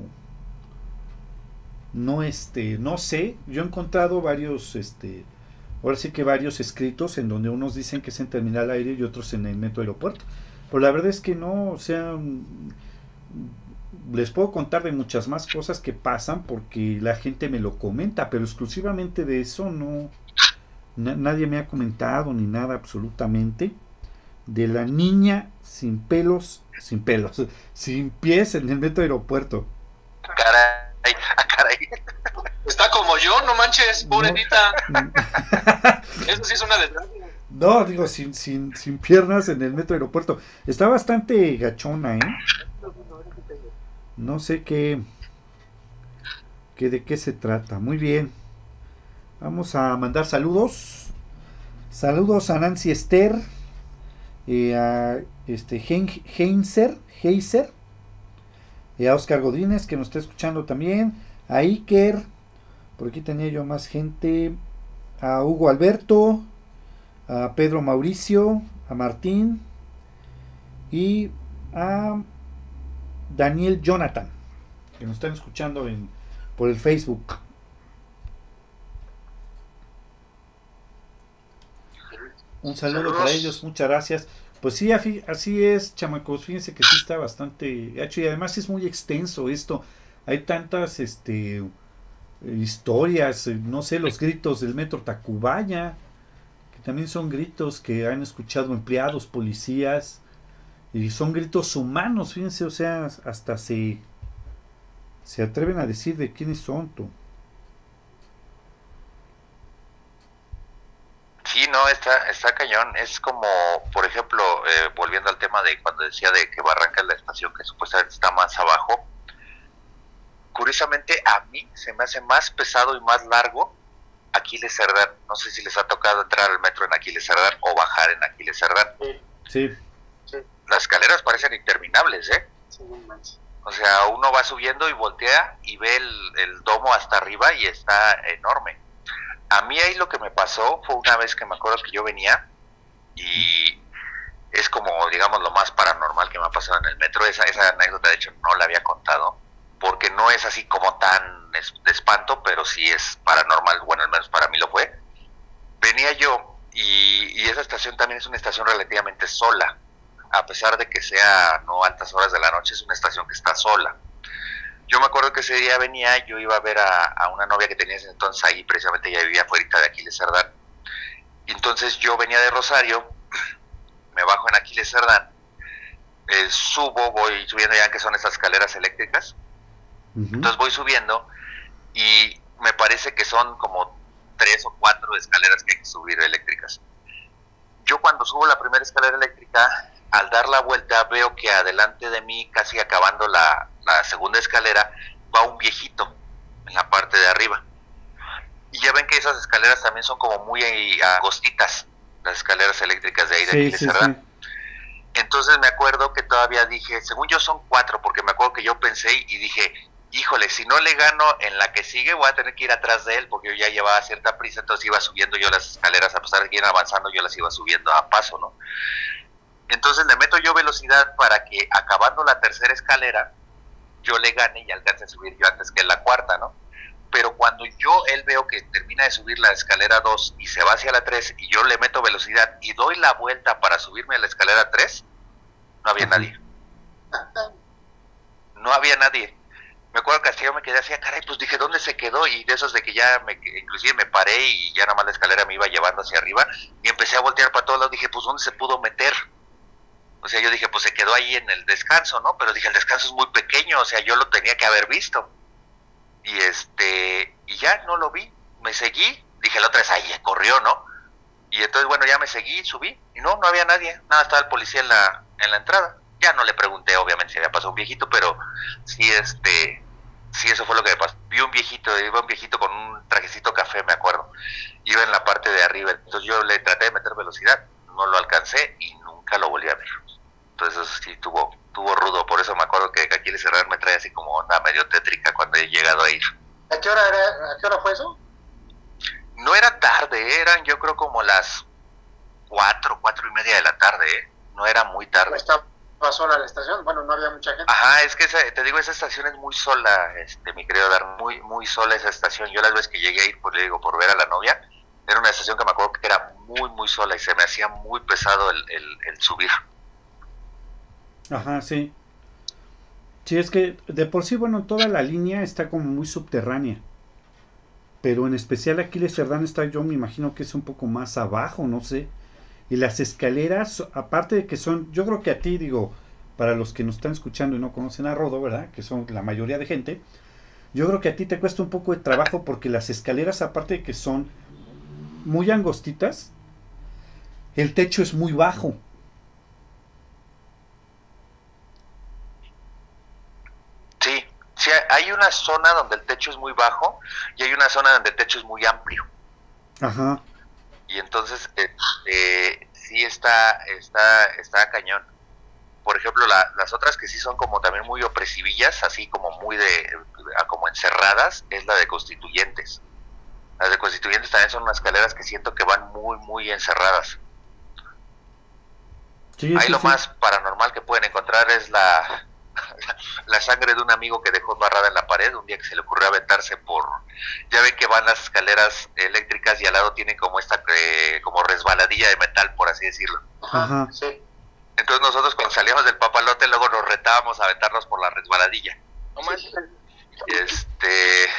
B: No, este, no sé. Yo he encontrado varios, este. Ahora sí que varios escritos en donde unos dicen que es en terminal aéreo y otros en el metro aeropuerto. Pero la verdad es que no, o sea. Les puedo contar de muchas más cosas que pasan porque la gente me lo comenta, pero exclusivamente de eso no. Na- nadie me ha comentado ni nada absolutamente de la niña sin pelos, sin pelos, sin pies en el metro aeropuerto.
D: Caray, ah, caray.
A: Está como yo, no manches,
B: No.
A: pobrecita. Eso sí es una desgracia.
B: No, digo, sin, sin, sin piernas en el metro aeropuerto. Está bastante gachona, ¿eh? No sé qué, qué de qué se trata. Muy bien. Vamos a mandar saludos. Saludos a Nancy Esther, eh, a este Hein- Heinzer, Heiser, y a Oscar Godínez que nos está escuchando también, a Iker, por aquí tenía yo más gente, a Hugo Alberto, a Pedro Mauricio, a Martín y a Daniel Jonathan, que nos están escuchando por el Facebook. Un saludo para ellos, muchas gracias. Pues sí, así es, chamacos. Fíjense que sí está bastante hecho y además es muy extenso esto. Hay tantas este, historias, no sé, los gritos del metro Tacubaya, que también son gritos que han escuchado empleados, policías, y son gritos humanos, fíjense, o sea, hasta se, se atreven a decir de quiénes son tú.
D: Sí, no, está, está cañón. Es como, por ejemplo, eh, volviendo al tema de cuando decía de que Barranca es la estación que supuestamente está más abajo. Curiosamente, a mí se me hace más pesado y más largo Aquiles Cerdán. No sé si les ha tocado entrar al metro en Aquiles Cerdán o bajar en Aquiles Cerdán.
B: Sí.
D: Las escaleras parecen interminables, ¿eh? O sea, uno va subiendo y voltea y ve el domo hasta arriba y está enorme a mí ahí lo que me pasó fue una vez que me acuerdo que yo venía y es como, digamos, lo más paranormal que me ha pasado en el metro. Esa, esa anécdota, de hecho, no la había contado, porque no es así como tan de espanto, pero sí es paranormal, bueno, al menos para mí lo fue. Venía yo y, y esa estación también es una estación relativamente sola, a pesar de que sea no altas horas de la noche, es una estación que está sola yo me acuerdo que ese día venía, yo iba a ver a, una novia que tenía ese entonces ahí, precisamente ella vivía fuera de Aquiles Cerdán. Y entonces yo venía de Rosario, me bajo en Aquiles Cerdán, eh, subo, voy subiendo ya que son esas escaleras eléctricas. Entonces voy subiendo y me parece que son como tres o cuatro escaleras que hay que subir eléctricas. Yo cuando subo la primera escalera eléctrica, al dar la vuelta veo que adelante de mí, casi acabando la, la segunda escalera, va un viejito en la parte de arriba. Y ya ven que esas escaleras también son como muy agostitas, las escaleras eléctricas de ahí de sí, Entonces me acuerdo que todavía dije, según yo son cuatro, porque me acuerdo que yo pensé y dije, híjole, si no le gano en la que sigue, voy a tener que ir atrás de él, porque yo ya llevaba cierta prisa, entonces iba subiendo yo las escaleras, a pesar de que iban avanzando, yo las iba subiendo a paso, ¿no? Entonces le meto yo velocidad para que acabando la tercera escalera, yo le gane y alcance a subir yo antes que la cuarta, ¿no? Pero cuando yo, él veo que termina de subir la escalera 2 y se va hacia la 3 y yo le meto velocidad y doy la vuelta para subirme a la escalera 3, no había nadie. No había nadie. Me acuerdo que hasta yo me quedé así, ah, caray, pues dije, ¿dónde se quedó? Y de esos de que ya, me, inclusive me paré y ya nada más la escalera me iba llevando hacia arriba y empecé a voltear para todos lados, dije, pues ¿dónde se pudo meter? O sea, yo dije, pues se quedó ahí en el descanso, ¿no? Pero dije, el descanso es muy pequeño, o sea, yo lo tenía que haber visto. Y este, y ya no lo vi, me seguí, dije, la otra vez, ahí corrió, ¿no? Y entonces, bueno, ya me seguí, subí, y no, no había nadie, nada, estaba el policía en la, en la entrada. Ya no le pregunté, obviamente, si había pasado un viejito, pero sí, este, sí, eso fue lo que me pasó. Vi un viejito, iba un viejito con un trajecito café, me acuerdo. Iba en la parte de arriba, entonces yo le traté de meter velocidad, no lo alcancé y nunca lo volví a ver. Entonces eso sí tuvo, tuvo rudo, por eso me acuerdo que aquí le cerrar me trae así como onda medio tétrica cuando he llegado a ir.
E: ¿A qué hora, era, a qué hora fue eso?
D: No era tarde, eran yo creo como las cuatro, cuatro y media de la tarde, ¿eh? no era muy tarde.
E: ¿Estaba sola la estación? Bueno, no había mucha gente.
D: Ajá, es que te digo, esa estación es muy sola, este, mi querido Dar, muy, muy sola esa estación. Yo las veces que llegué a ir, pues le digo, por ver a la novia, era una estación que me acuerdo que era muy, muy sola y se me hacía muy pesado el, el, el subir.
B: Ajá, sí. Sí, es que de por sí, bueno, toda la línea está como muy subterránea. Pero en especial aquí le Cerdán está, yo me imagino que es un poco más abajo, no sé. Y las escaleras, aparte de que son, yo creo que a ti, digo, para los que nos están escuchando y no conocen a Rodo, ¿verdad? Que son la mayoría de gente. Yo creo que a ti te cuesta un poco de trabajo porque las escaleras, aparte de que son muy angostitas, el techo es muy bajo.
D: Sí, hay una zona donde el techo es muy bajo y hay una zona donde el techo es muy amplio.
B: Ajá.
D: Y entonces, eh, eh, sí está, está, está cañón. Por ejemplo, las otras que sí son como también muy opresivillas, así como muy de, como encerradas, es la de constituyentes. Las de constituyentes también son unas escaleras que siento que van muy, muy encerradas. Ahí lo más paranormal que pueden encontrar es la, la sangre de un amigo que dejó barrada en la pared un día que se le ocurrió aventarse por ya ven que van las escaleras eléctricas y al lado tienen como esta eh, como resbaladilla de metal por así decirlo.
B: Ajá.
D: entonces nosotros cuando salíamos del papalote luego nos retábamos a aventarnos por la resbaladilla. Y este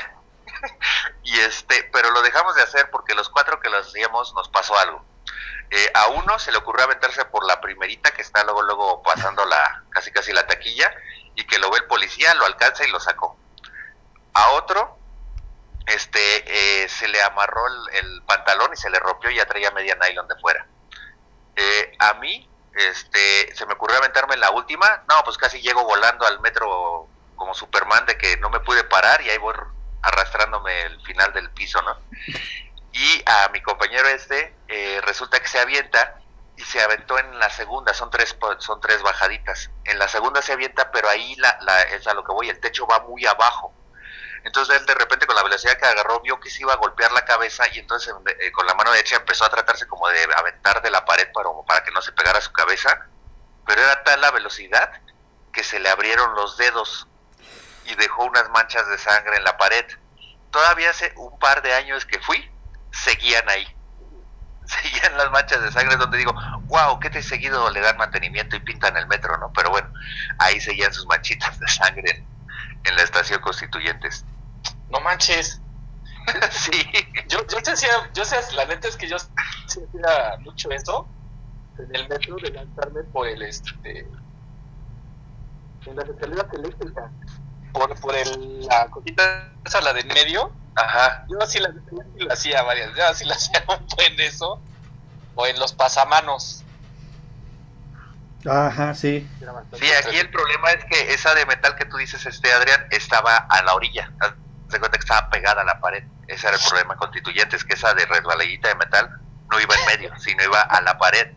D: y este pero lo dejamos de hacer porque los cuatro que lo hacíamos nos pasó algo eh, a uno se le ocurrió aventarse por la primerita que está luego luego pasando la casi casi la taquilla y que lo ve el policía, lo alcanza y lo sacó. A otro este eh, se le amarró el, pantalón y se le rompió y ya traía media nylon de fuera. Eh, a mí este se me ocurrió aventarme la última, no, pues casi llego volando al metro como Superman de que no me pude parar y ahí voy arrastrándome el final del piso, ¿no? Y a mi compañero este eh, resulta que se avienta y se aventó en la segunda, son tres son tres bajaditas. En la segunda se avienta, pero ahí la, es a lo que voy, el techo va muy abajo. Entonces él de repente con la velocidad que agarró vio que se iba a golpear la cabeza y entonces eh, con la mano derecha empezó a tratarse como de aventar de la pared para, para que no se pegara su cabeza, pero era tal la velocidad que se le abrieron los dedos y dejó unas manchas de sangre en la pared. Todavía hace un par de años que fui, seguían ahí. Seguían las manchas de sangre donde digo, wow, qué te seguido le dan mantenimiento y pintan el metro, ¿no? Pero bueno, ahí seguían sus manchitas de sangre en, la estación Constituyentes.
A: No manches.
D: sí.
A: Yo, yo decía, yo sé, la neta es que yo hacía mucho eso en el metro de lanzarme por el este en las escaleras eléctricas por, por el, la cosita esa la de medio
D: Ajá.
A: Yo sí la, hacía varias, yo sí la hacía un en eso, o en los pasamanos.
B: Ajá, sí.
D: Sí, aquí el problema es que esa de metal que tú dices, este Adrián, estaba a la orilla. Se cuenta que estaba pegada a la pared. Ese era el problema constituyente, es que esa de resbaladita de metal no iba en medio, sino iba a la pared.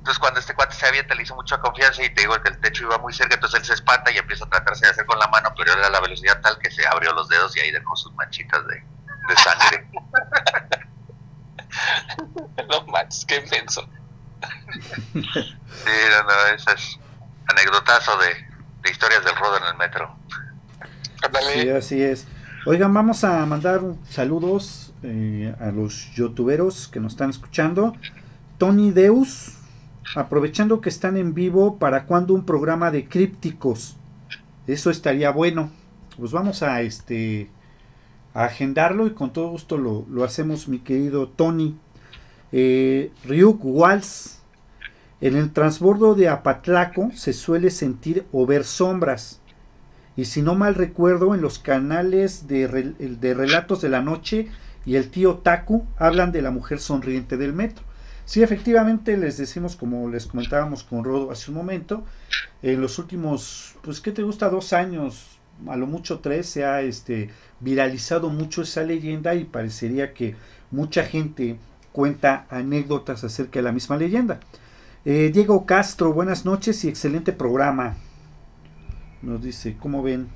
D: Entonces cuando este cuate se avienta le hizo mucha confianza y te digo que el techo iba muy cerca, entonces él se espanta y empieza a tratarse de hacer con la mano, pero era la velocidad tal que se abrió los dedos y ahí dejó sus manchitas de, sangre.
A: no manches, qué inmenso.
D: sí, no, no, ese es anecdotazo de, de historias del rodo en el metro.
B: Sí, así es. Oigan, vamos a mandar saludos eh, a los youtuberos que nos están escuchando. Tony Deus, aprovechando que están en vivo, ¿para cuando un programa de crípticos? Eso estaría bueno. Pues vamos a este a agendarlo y con todo gusto lo, hacemos, mi querido Tony. Eh, Ryuk Walls. En el transbordo de Apatlaco se suele sentir o ver sombras. Y si no mal recuerdo, en los canales de, de relatos de la noche y el tío Taku hablan de la mujer sonriente del metro. Sí, efectivamente les decimos, como les comentábamos con Rodo hace un momento, en los últimos, pues, ¿qué te gusta? Dos años, a lo mucho tres, se ha este, viralizado mucho esa leyenda y parecería que mucha gente cuenta anécdotas acerca de la misma leyenda. Eh, Diego Castro, buenas noches y excelente programa. Nos dice, ¿cómo ven?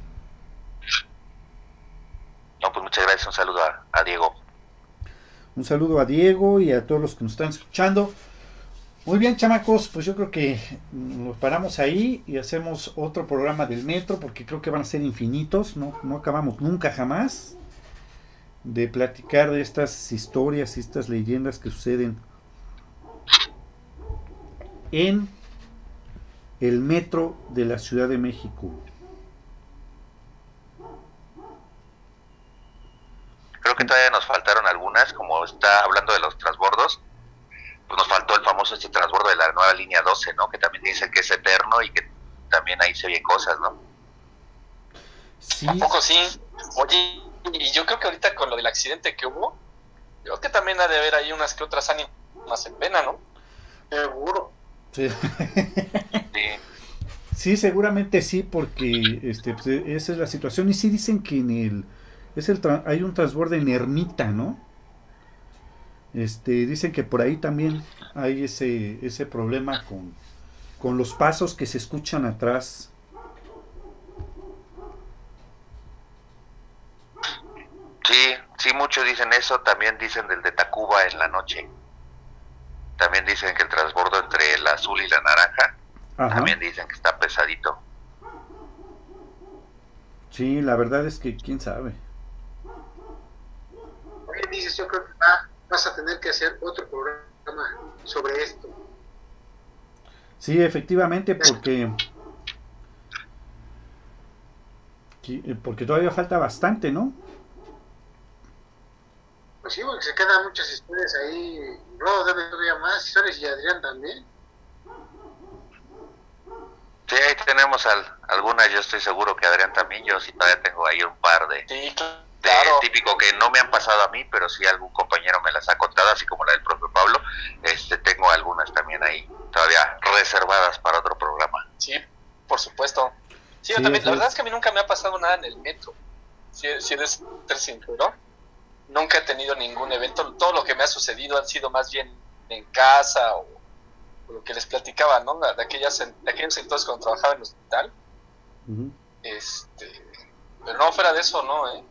D: No, pues muchas gracias, un saludo a Diego.
B: Un saludo a Diego y a todos los que nos están escuchando. Muy bien, chamacos, pues yo creo que nos paramos ahí y hacemos otro programa del metro porque creo que van a ser infinitos, no, no acabamos nunca jamás de platicar de estas historias y estas leyendas que suceden en el metro de la Ciudad de México.
D: Creo que todavía nos faltaron algunas, como está hablando de los transbordos, pues nos faltó el famoso este transbordo de la nueva línea 12, ¿no? Que también dice que es eterno y que también ahí se oyen cosas, ¿no?
A: Sí. Un poco sí. Oye, y yo creo que ahorita con lo del accidente que hubo, creo que también ha de haber ahí unas que otras ánimas en pena, ¿no?
E: Seguro.
B: Sí. sí. seguramente sí, porque este, pues, esa es la situación. Y sí dicen que en el es el hay un transborde en Ermita, ¿no? Este, dicen que por ahí también hay ese, ese problema con, con los pasos que se escuchan atrás.
D: Sí, Sí, muchos dicen eso, también dicen del de Tacuba en la noche. También dicen que el transbordo entre el azul y la naranja,
B: Ajá.
D: también dicen que está pesadito.
B: Sí, la verdad es que quién sabe.
E: Oye, dices, yo creo que va- vas a tener que hacer otro programa sobre esto.
B: Sí, efectivamente, porque qui- porque todavía falta bastante, ¿no?
E: Pues sí, porque se quedan muchas historias ahí. Rodo debe todavía más historias y Adrián también.
D: Sí, ahí tenemos al, algunas, yo estoy seguro que Adrián también, yo sí todavía tengo ahí un par de,
A: Sí, cl-
D: de
A: claro.
D: típico que no me han pasado a mí, pero sí algún compañero me las ha contado, así como la del propio Pablo. Este, tengo algunas también ahí todavía reservadas para otro programa.
A: Sí, por supuesto. Sí, yo
B: Sí,
A: también. La verdad
B: es.
A: que a mí nunca me ha pasado nada en el metro. Si, si eres sincero, nunca he tenido ningún evento. Todo lo que me ha sucedido han sido más bien en casa o, o lo que les platicaba, ¿no? De aquellas, de aquellos entonces cuando trabajaba en el hospital. Este, pero no, fuera de eso, no, ¿eh?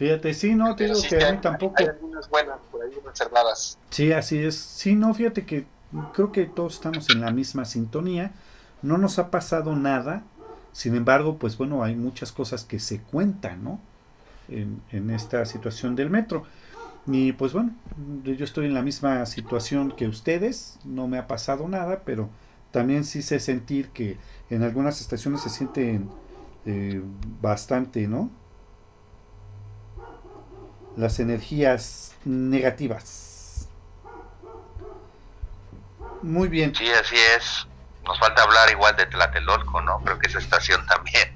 B: Fíjate, sí, no, te
A: Pero
B: digo
A: sí
B: que a mí tampoco.
A: Hay algunas buenas por ahí reservadas.
B: Sí, así es. Sí, no, fíjate que creo que todos estamos en la misma sintonía. No nos ha pasado nada. Sin embargo, pues bueno, hay muchas cosas que se cuentan, ¿no? En, en esta situación del metro. Y pues bueno, yo estoy en la misma situación que ustedes. No me ha pasado nada, pero también sí sé sentir que en algunas estaciones se sienten eh, bastante, ¿no? Las energías negativas. Muy bien.
D: Sí, así es. Nos falta hablar igual de Tlatelolco, ¿no? Creo que esa estación también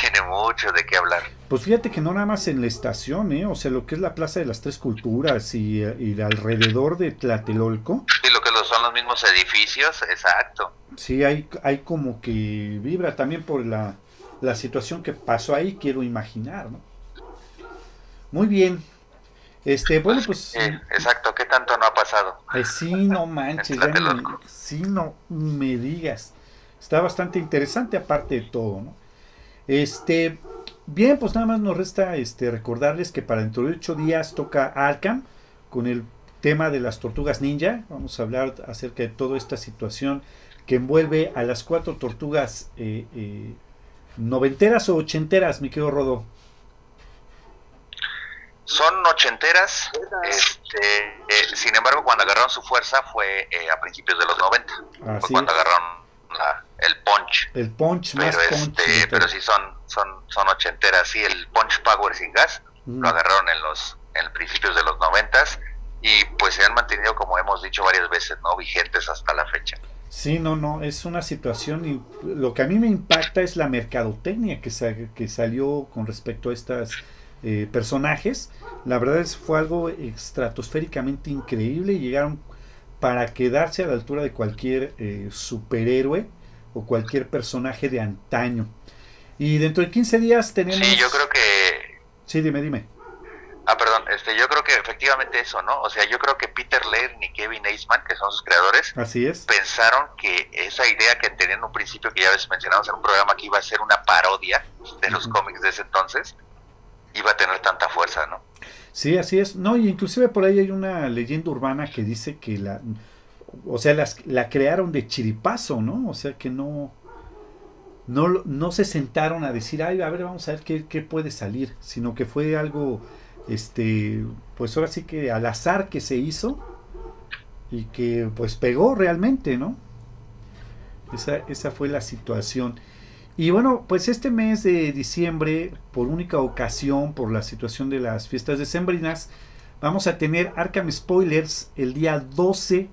D: tiene mucho de qué hablar.
B: Pues fíjate que no nada más en la estación, ¿eh? o sea, lo que es la Plaza de las Tres Culturas y, y alrededor de Tlatelolco,
D: Sí, lo que son los mismos edificios, exacto.
B: sí hay, hay como que vibra también por la, la situación que pasó ahí, quiero imaginar, ¿no? Muy bien. Este, bueno, pues
D: Eh, exacto, ¿qué tanto no ha pasado?
B: eh, sí, no manches, ya ni me-
D: Tlatelolco.
B: sí, no me digas. Está bastante interesante aparte de todo, ¿no? Este, bien, pues nada más nos resta este recordarles que para dentro de ocho días toca Arkham con el tema de las tortugas ninja. Vamos a hablar acerca de toda esta situación que envuelve a las cuatro tortugas eh, eh, noventeras o ochenteras, mi querido Rodo.
D: Son ochenteras, este, eh, sin embargo, cuando agarraron su fuerza fue eh, a principios de los 90, fue cuando agarraron la- el punch.
B: el punch
D: Pero, este, pero sí son, son, son ochenteras, sí, el punch power sin gas
B: Mm.
D: lo agarraron en los en principios de los noventas y pues se han mantenido, como hemos dicho varias veces, no vigentes hasta la fecha.
B: Sí, no, no, es una situación y lo que a mí me impacta es la mercadotecnia que, sa- que salió con respecto a estos personajes. La verdad es fue algo estratosféricamente increíble y llegaron para quedarse a la altura de cualquier eh, superhéroe o cualquier personaje de antaño. Y dentro de 15 días tenemos...
D: Sí, yo creo que
B: Sí, dime, dime.
D: Ah, perdón, este, yo creo que efectivamente eso, ¿no? O sea, yo creo que Peter Laird y Kevin Eastman, que son sus creadores,
B: Así es.
D: pensaron que esa idea que tenían en un principio, que ya ves mencionamos en un programa que iba a ser una parodia de los cómics de ese entonces, iba a tener tanta fuerza, ¿no?
B: Sí, así es. No, y inclusive por ahí hay una leyenda urbana que dice que la, o sea, las, la crearon de chiripazo, ¿no? O sea, que no, no, no se sentaron a decir, ay, a ver, vamos a ver qué, qué puede salir, sino que fue algo, este, pues ahora sí que al azar que se hizo y que pues pegó realmente, ¿no? Esa, esa fue la situación. Y bueno, pues este mes de diciembre, por única ocasión, por la situación de las fiestas decembrinas, vamos a tener Arkham Spoilers el día 12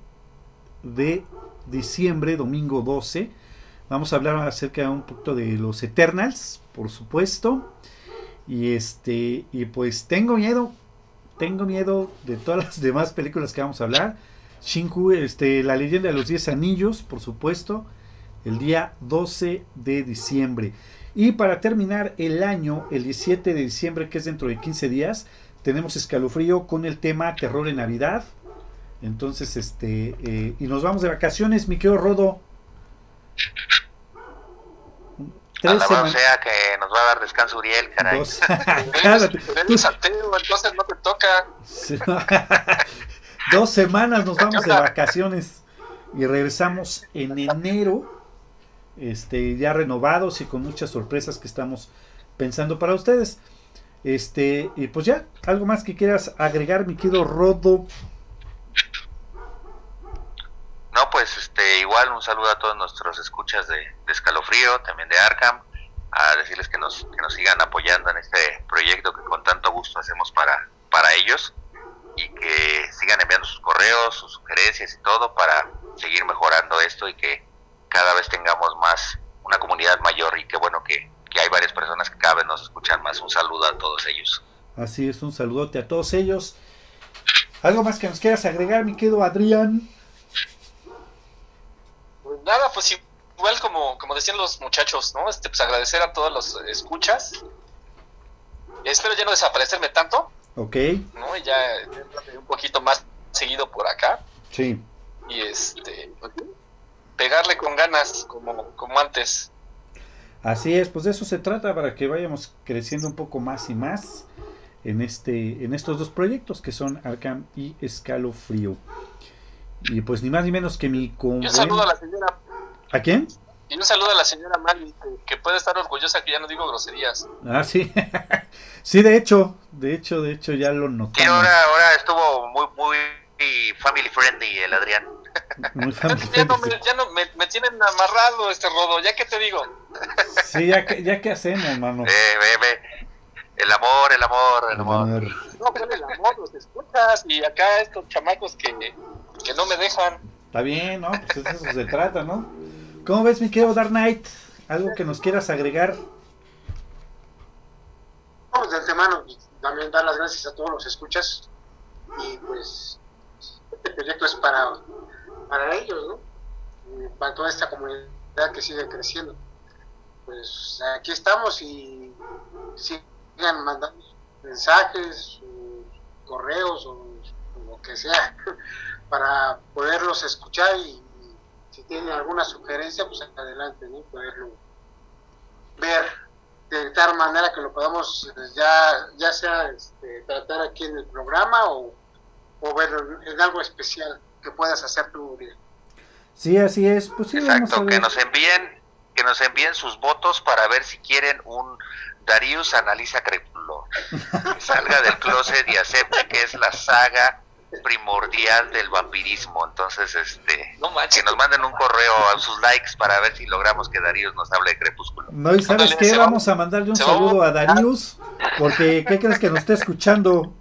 B: de diciembre, domingo 12. Vamos a hablar acerca un poquito de los Eternals, por supuesto. Y este, y pues tengo miedo, tengo miedo de todas las demás películas que vamos a hablar. Shinku, este, la leyenda de los 10 anillos, por supuesto el día 12 de diciembre. Y para terminar el año, el 17 de diciembre, que es dentro de 15 días, tenemos escalofrío con el tema terror en Navidad. Entonces, este, eh, y nos vamos de vacaciones, mi querido Rodo. tres
D: Alabado
B: semanas.
D: sea que nos va a dar descanso Uriel, caray.
B: Dos.
A: Entonces no te toca.
B: Dos semanas nos vamos de vacaciones y regresamos en enero, este, ya renovados y con muchas sorpresas que estamos pensando para ustedes. Este, y pues ya, algo más que quieras agregar, mi querido Rodo.
D: No, pues este, igual un saludo a todos nuestros escuchas de, Escalofrío, también de Arkham, a decirles que nos, que nos sigan apoyando en este proyecto que con tanto gusto hacemos para, para ellos y que sigan enviando sus correos, sus sugerencias y todo para seguir mejorando esto y que cada vez tengamos más, una comunidad mayor y que bueno que, que hay varias personas que cada vez nos escuchan más. Un saludo a todos ellos.
B: Así es, un saludote a todos ellos. Algo más que nos quieras agregar, mi querido Adrián.
A: Pues nada, pues igual como, como decían los muchachos, ¿no? Este, pues agradecer a todos los escuchas. Espero ya no desaparecerme tanto,
B: Ok,
A: ¿no? Y ya un poquito más seguido por acá.
B: sí.
A: Y este, pegarle con ganas, como, como antes.
B: Así es, pues de eso se trata para que vayamos creciendo un poco más y más en este en estos dos proyectos que son Arkham y Escalofrío. Y pues ni más ni menos que mi con
A: un saludo a la señora,
B: ¿A quién?
A: y un saludo a la señora Mali, que, puede estar orgullosa que ya no digo groserías.
B: Ah, sí. sí, de hecho, de hecho, de hecho ya lo notamos.
D: ahora, ahora estuvo muy, muy family friendly el Adrián.
B: Muy
A: Ya, no, me, ya no me, me tienen amarrado este rodo, ya que te digo.
B: Sí, ya que, ya que hacemos, mano.
D: Eh, ve, ve. El amor, el amor, el amor.
A: No, pero el amor, los escuchas y acá estos chamacos que, que no me dejan.
B: Está bien, ¿no? Pues de eso se trata, ¿no? ¿Cómo ves, mi querido Dark Knight? ¿Algo que nos quieras agregar?
E: Vamos de antemano, pues, también dar las gracias a todos los escuchas. Y pues, este proyecto es para, para ellos, ¿no? Para toda esta comunidad que sigue creciendo. Pues aquí estamos y sigan mandando mensajes, correos o, lo que sea, para poderlos escuchar y, si tienen alguna sugerencia, pues adelante, ¿no? Poderlo ver de tal manera que lo podamos eh, ya ya sea este, tratar aquí en el programa o, o ver en, en algo especial que puedas hacer Uriel.
B: Sí, así es. Pues sí, vamos a
D: Exacto, que nos envíen, que nos envíen sus votos para ver si quieren un Darius analiza Crepúsculo. Que salga del closet y acepte que es la saga primordial del vampirismo. Entonces, este,
A: No manches.
D: que nos manden un correo a sus likes para ver si logramos que Darius nos hable de Crepúsculo.
B: No, y sabes
A: Ándale,
B: qué,
A: va-
B: vamos a mandarle un
A: se va a
B: saludo a. Darius, porque ¿qué crees que nos está escuchando?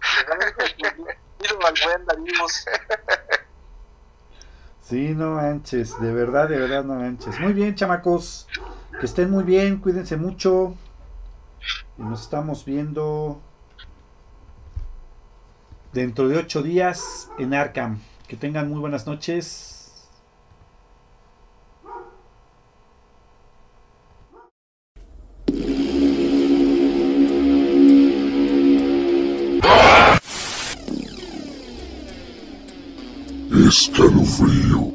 A: Darius.
B: Sí, no manches, de verdad, de verdad, no manches. Muy bien, chamacos, que estén muy bien, cuídense mucho. Y nos estamos viendo dentro de ocho días en Arkham. Que tengan muy buenas noches.
F: Escalofrío.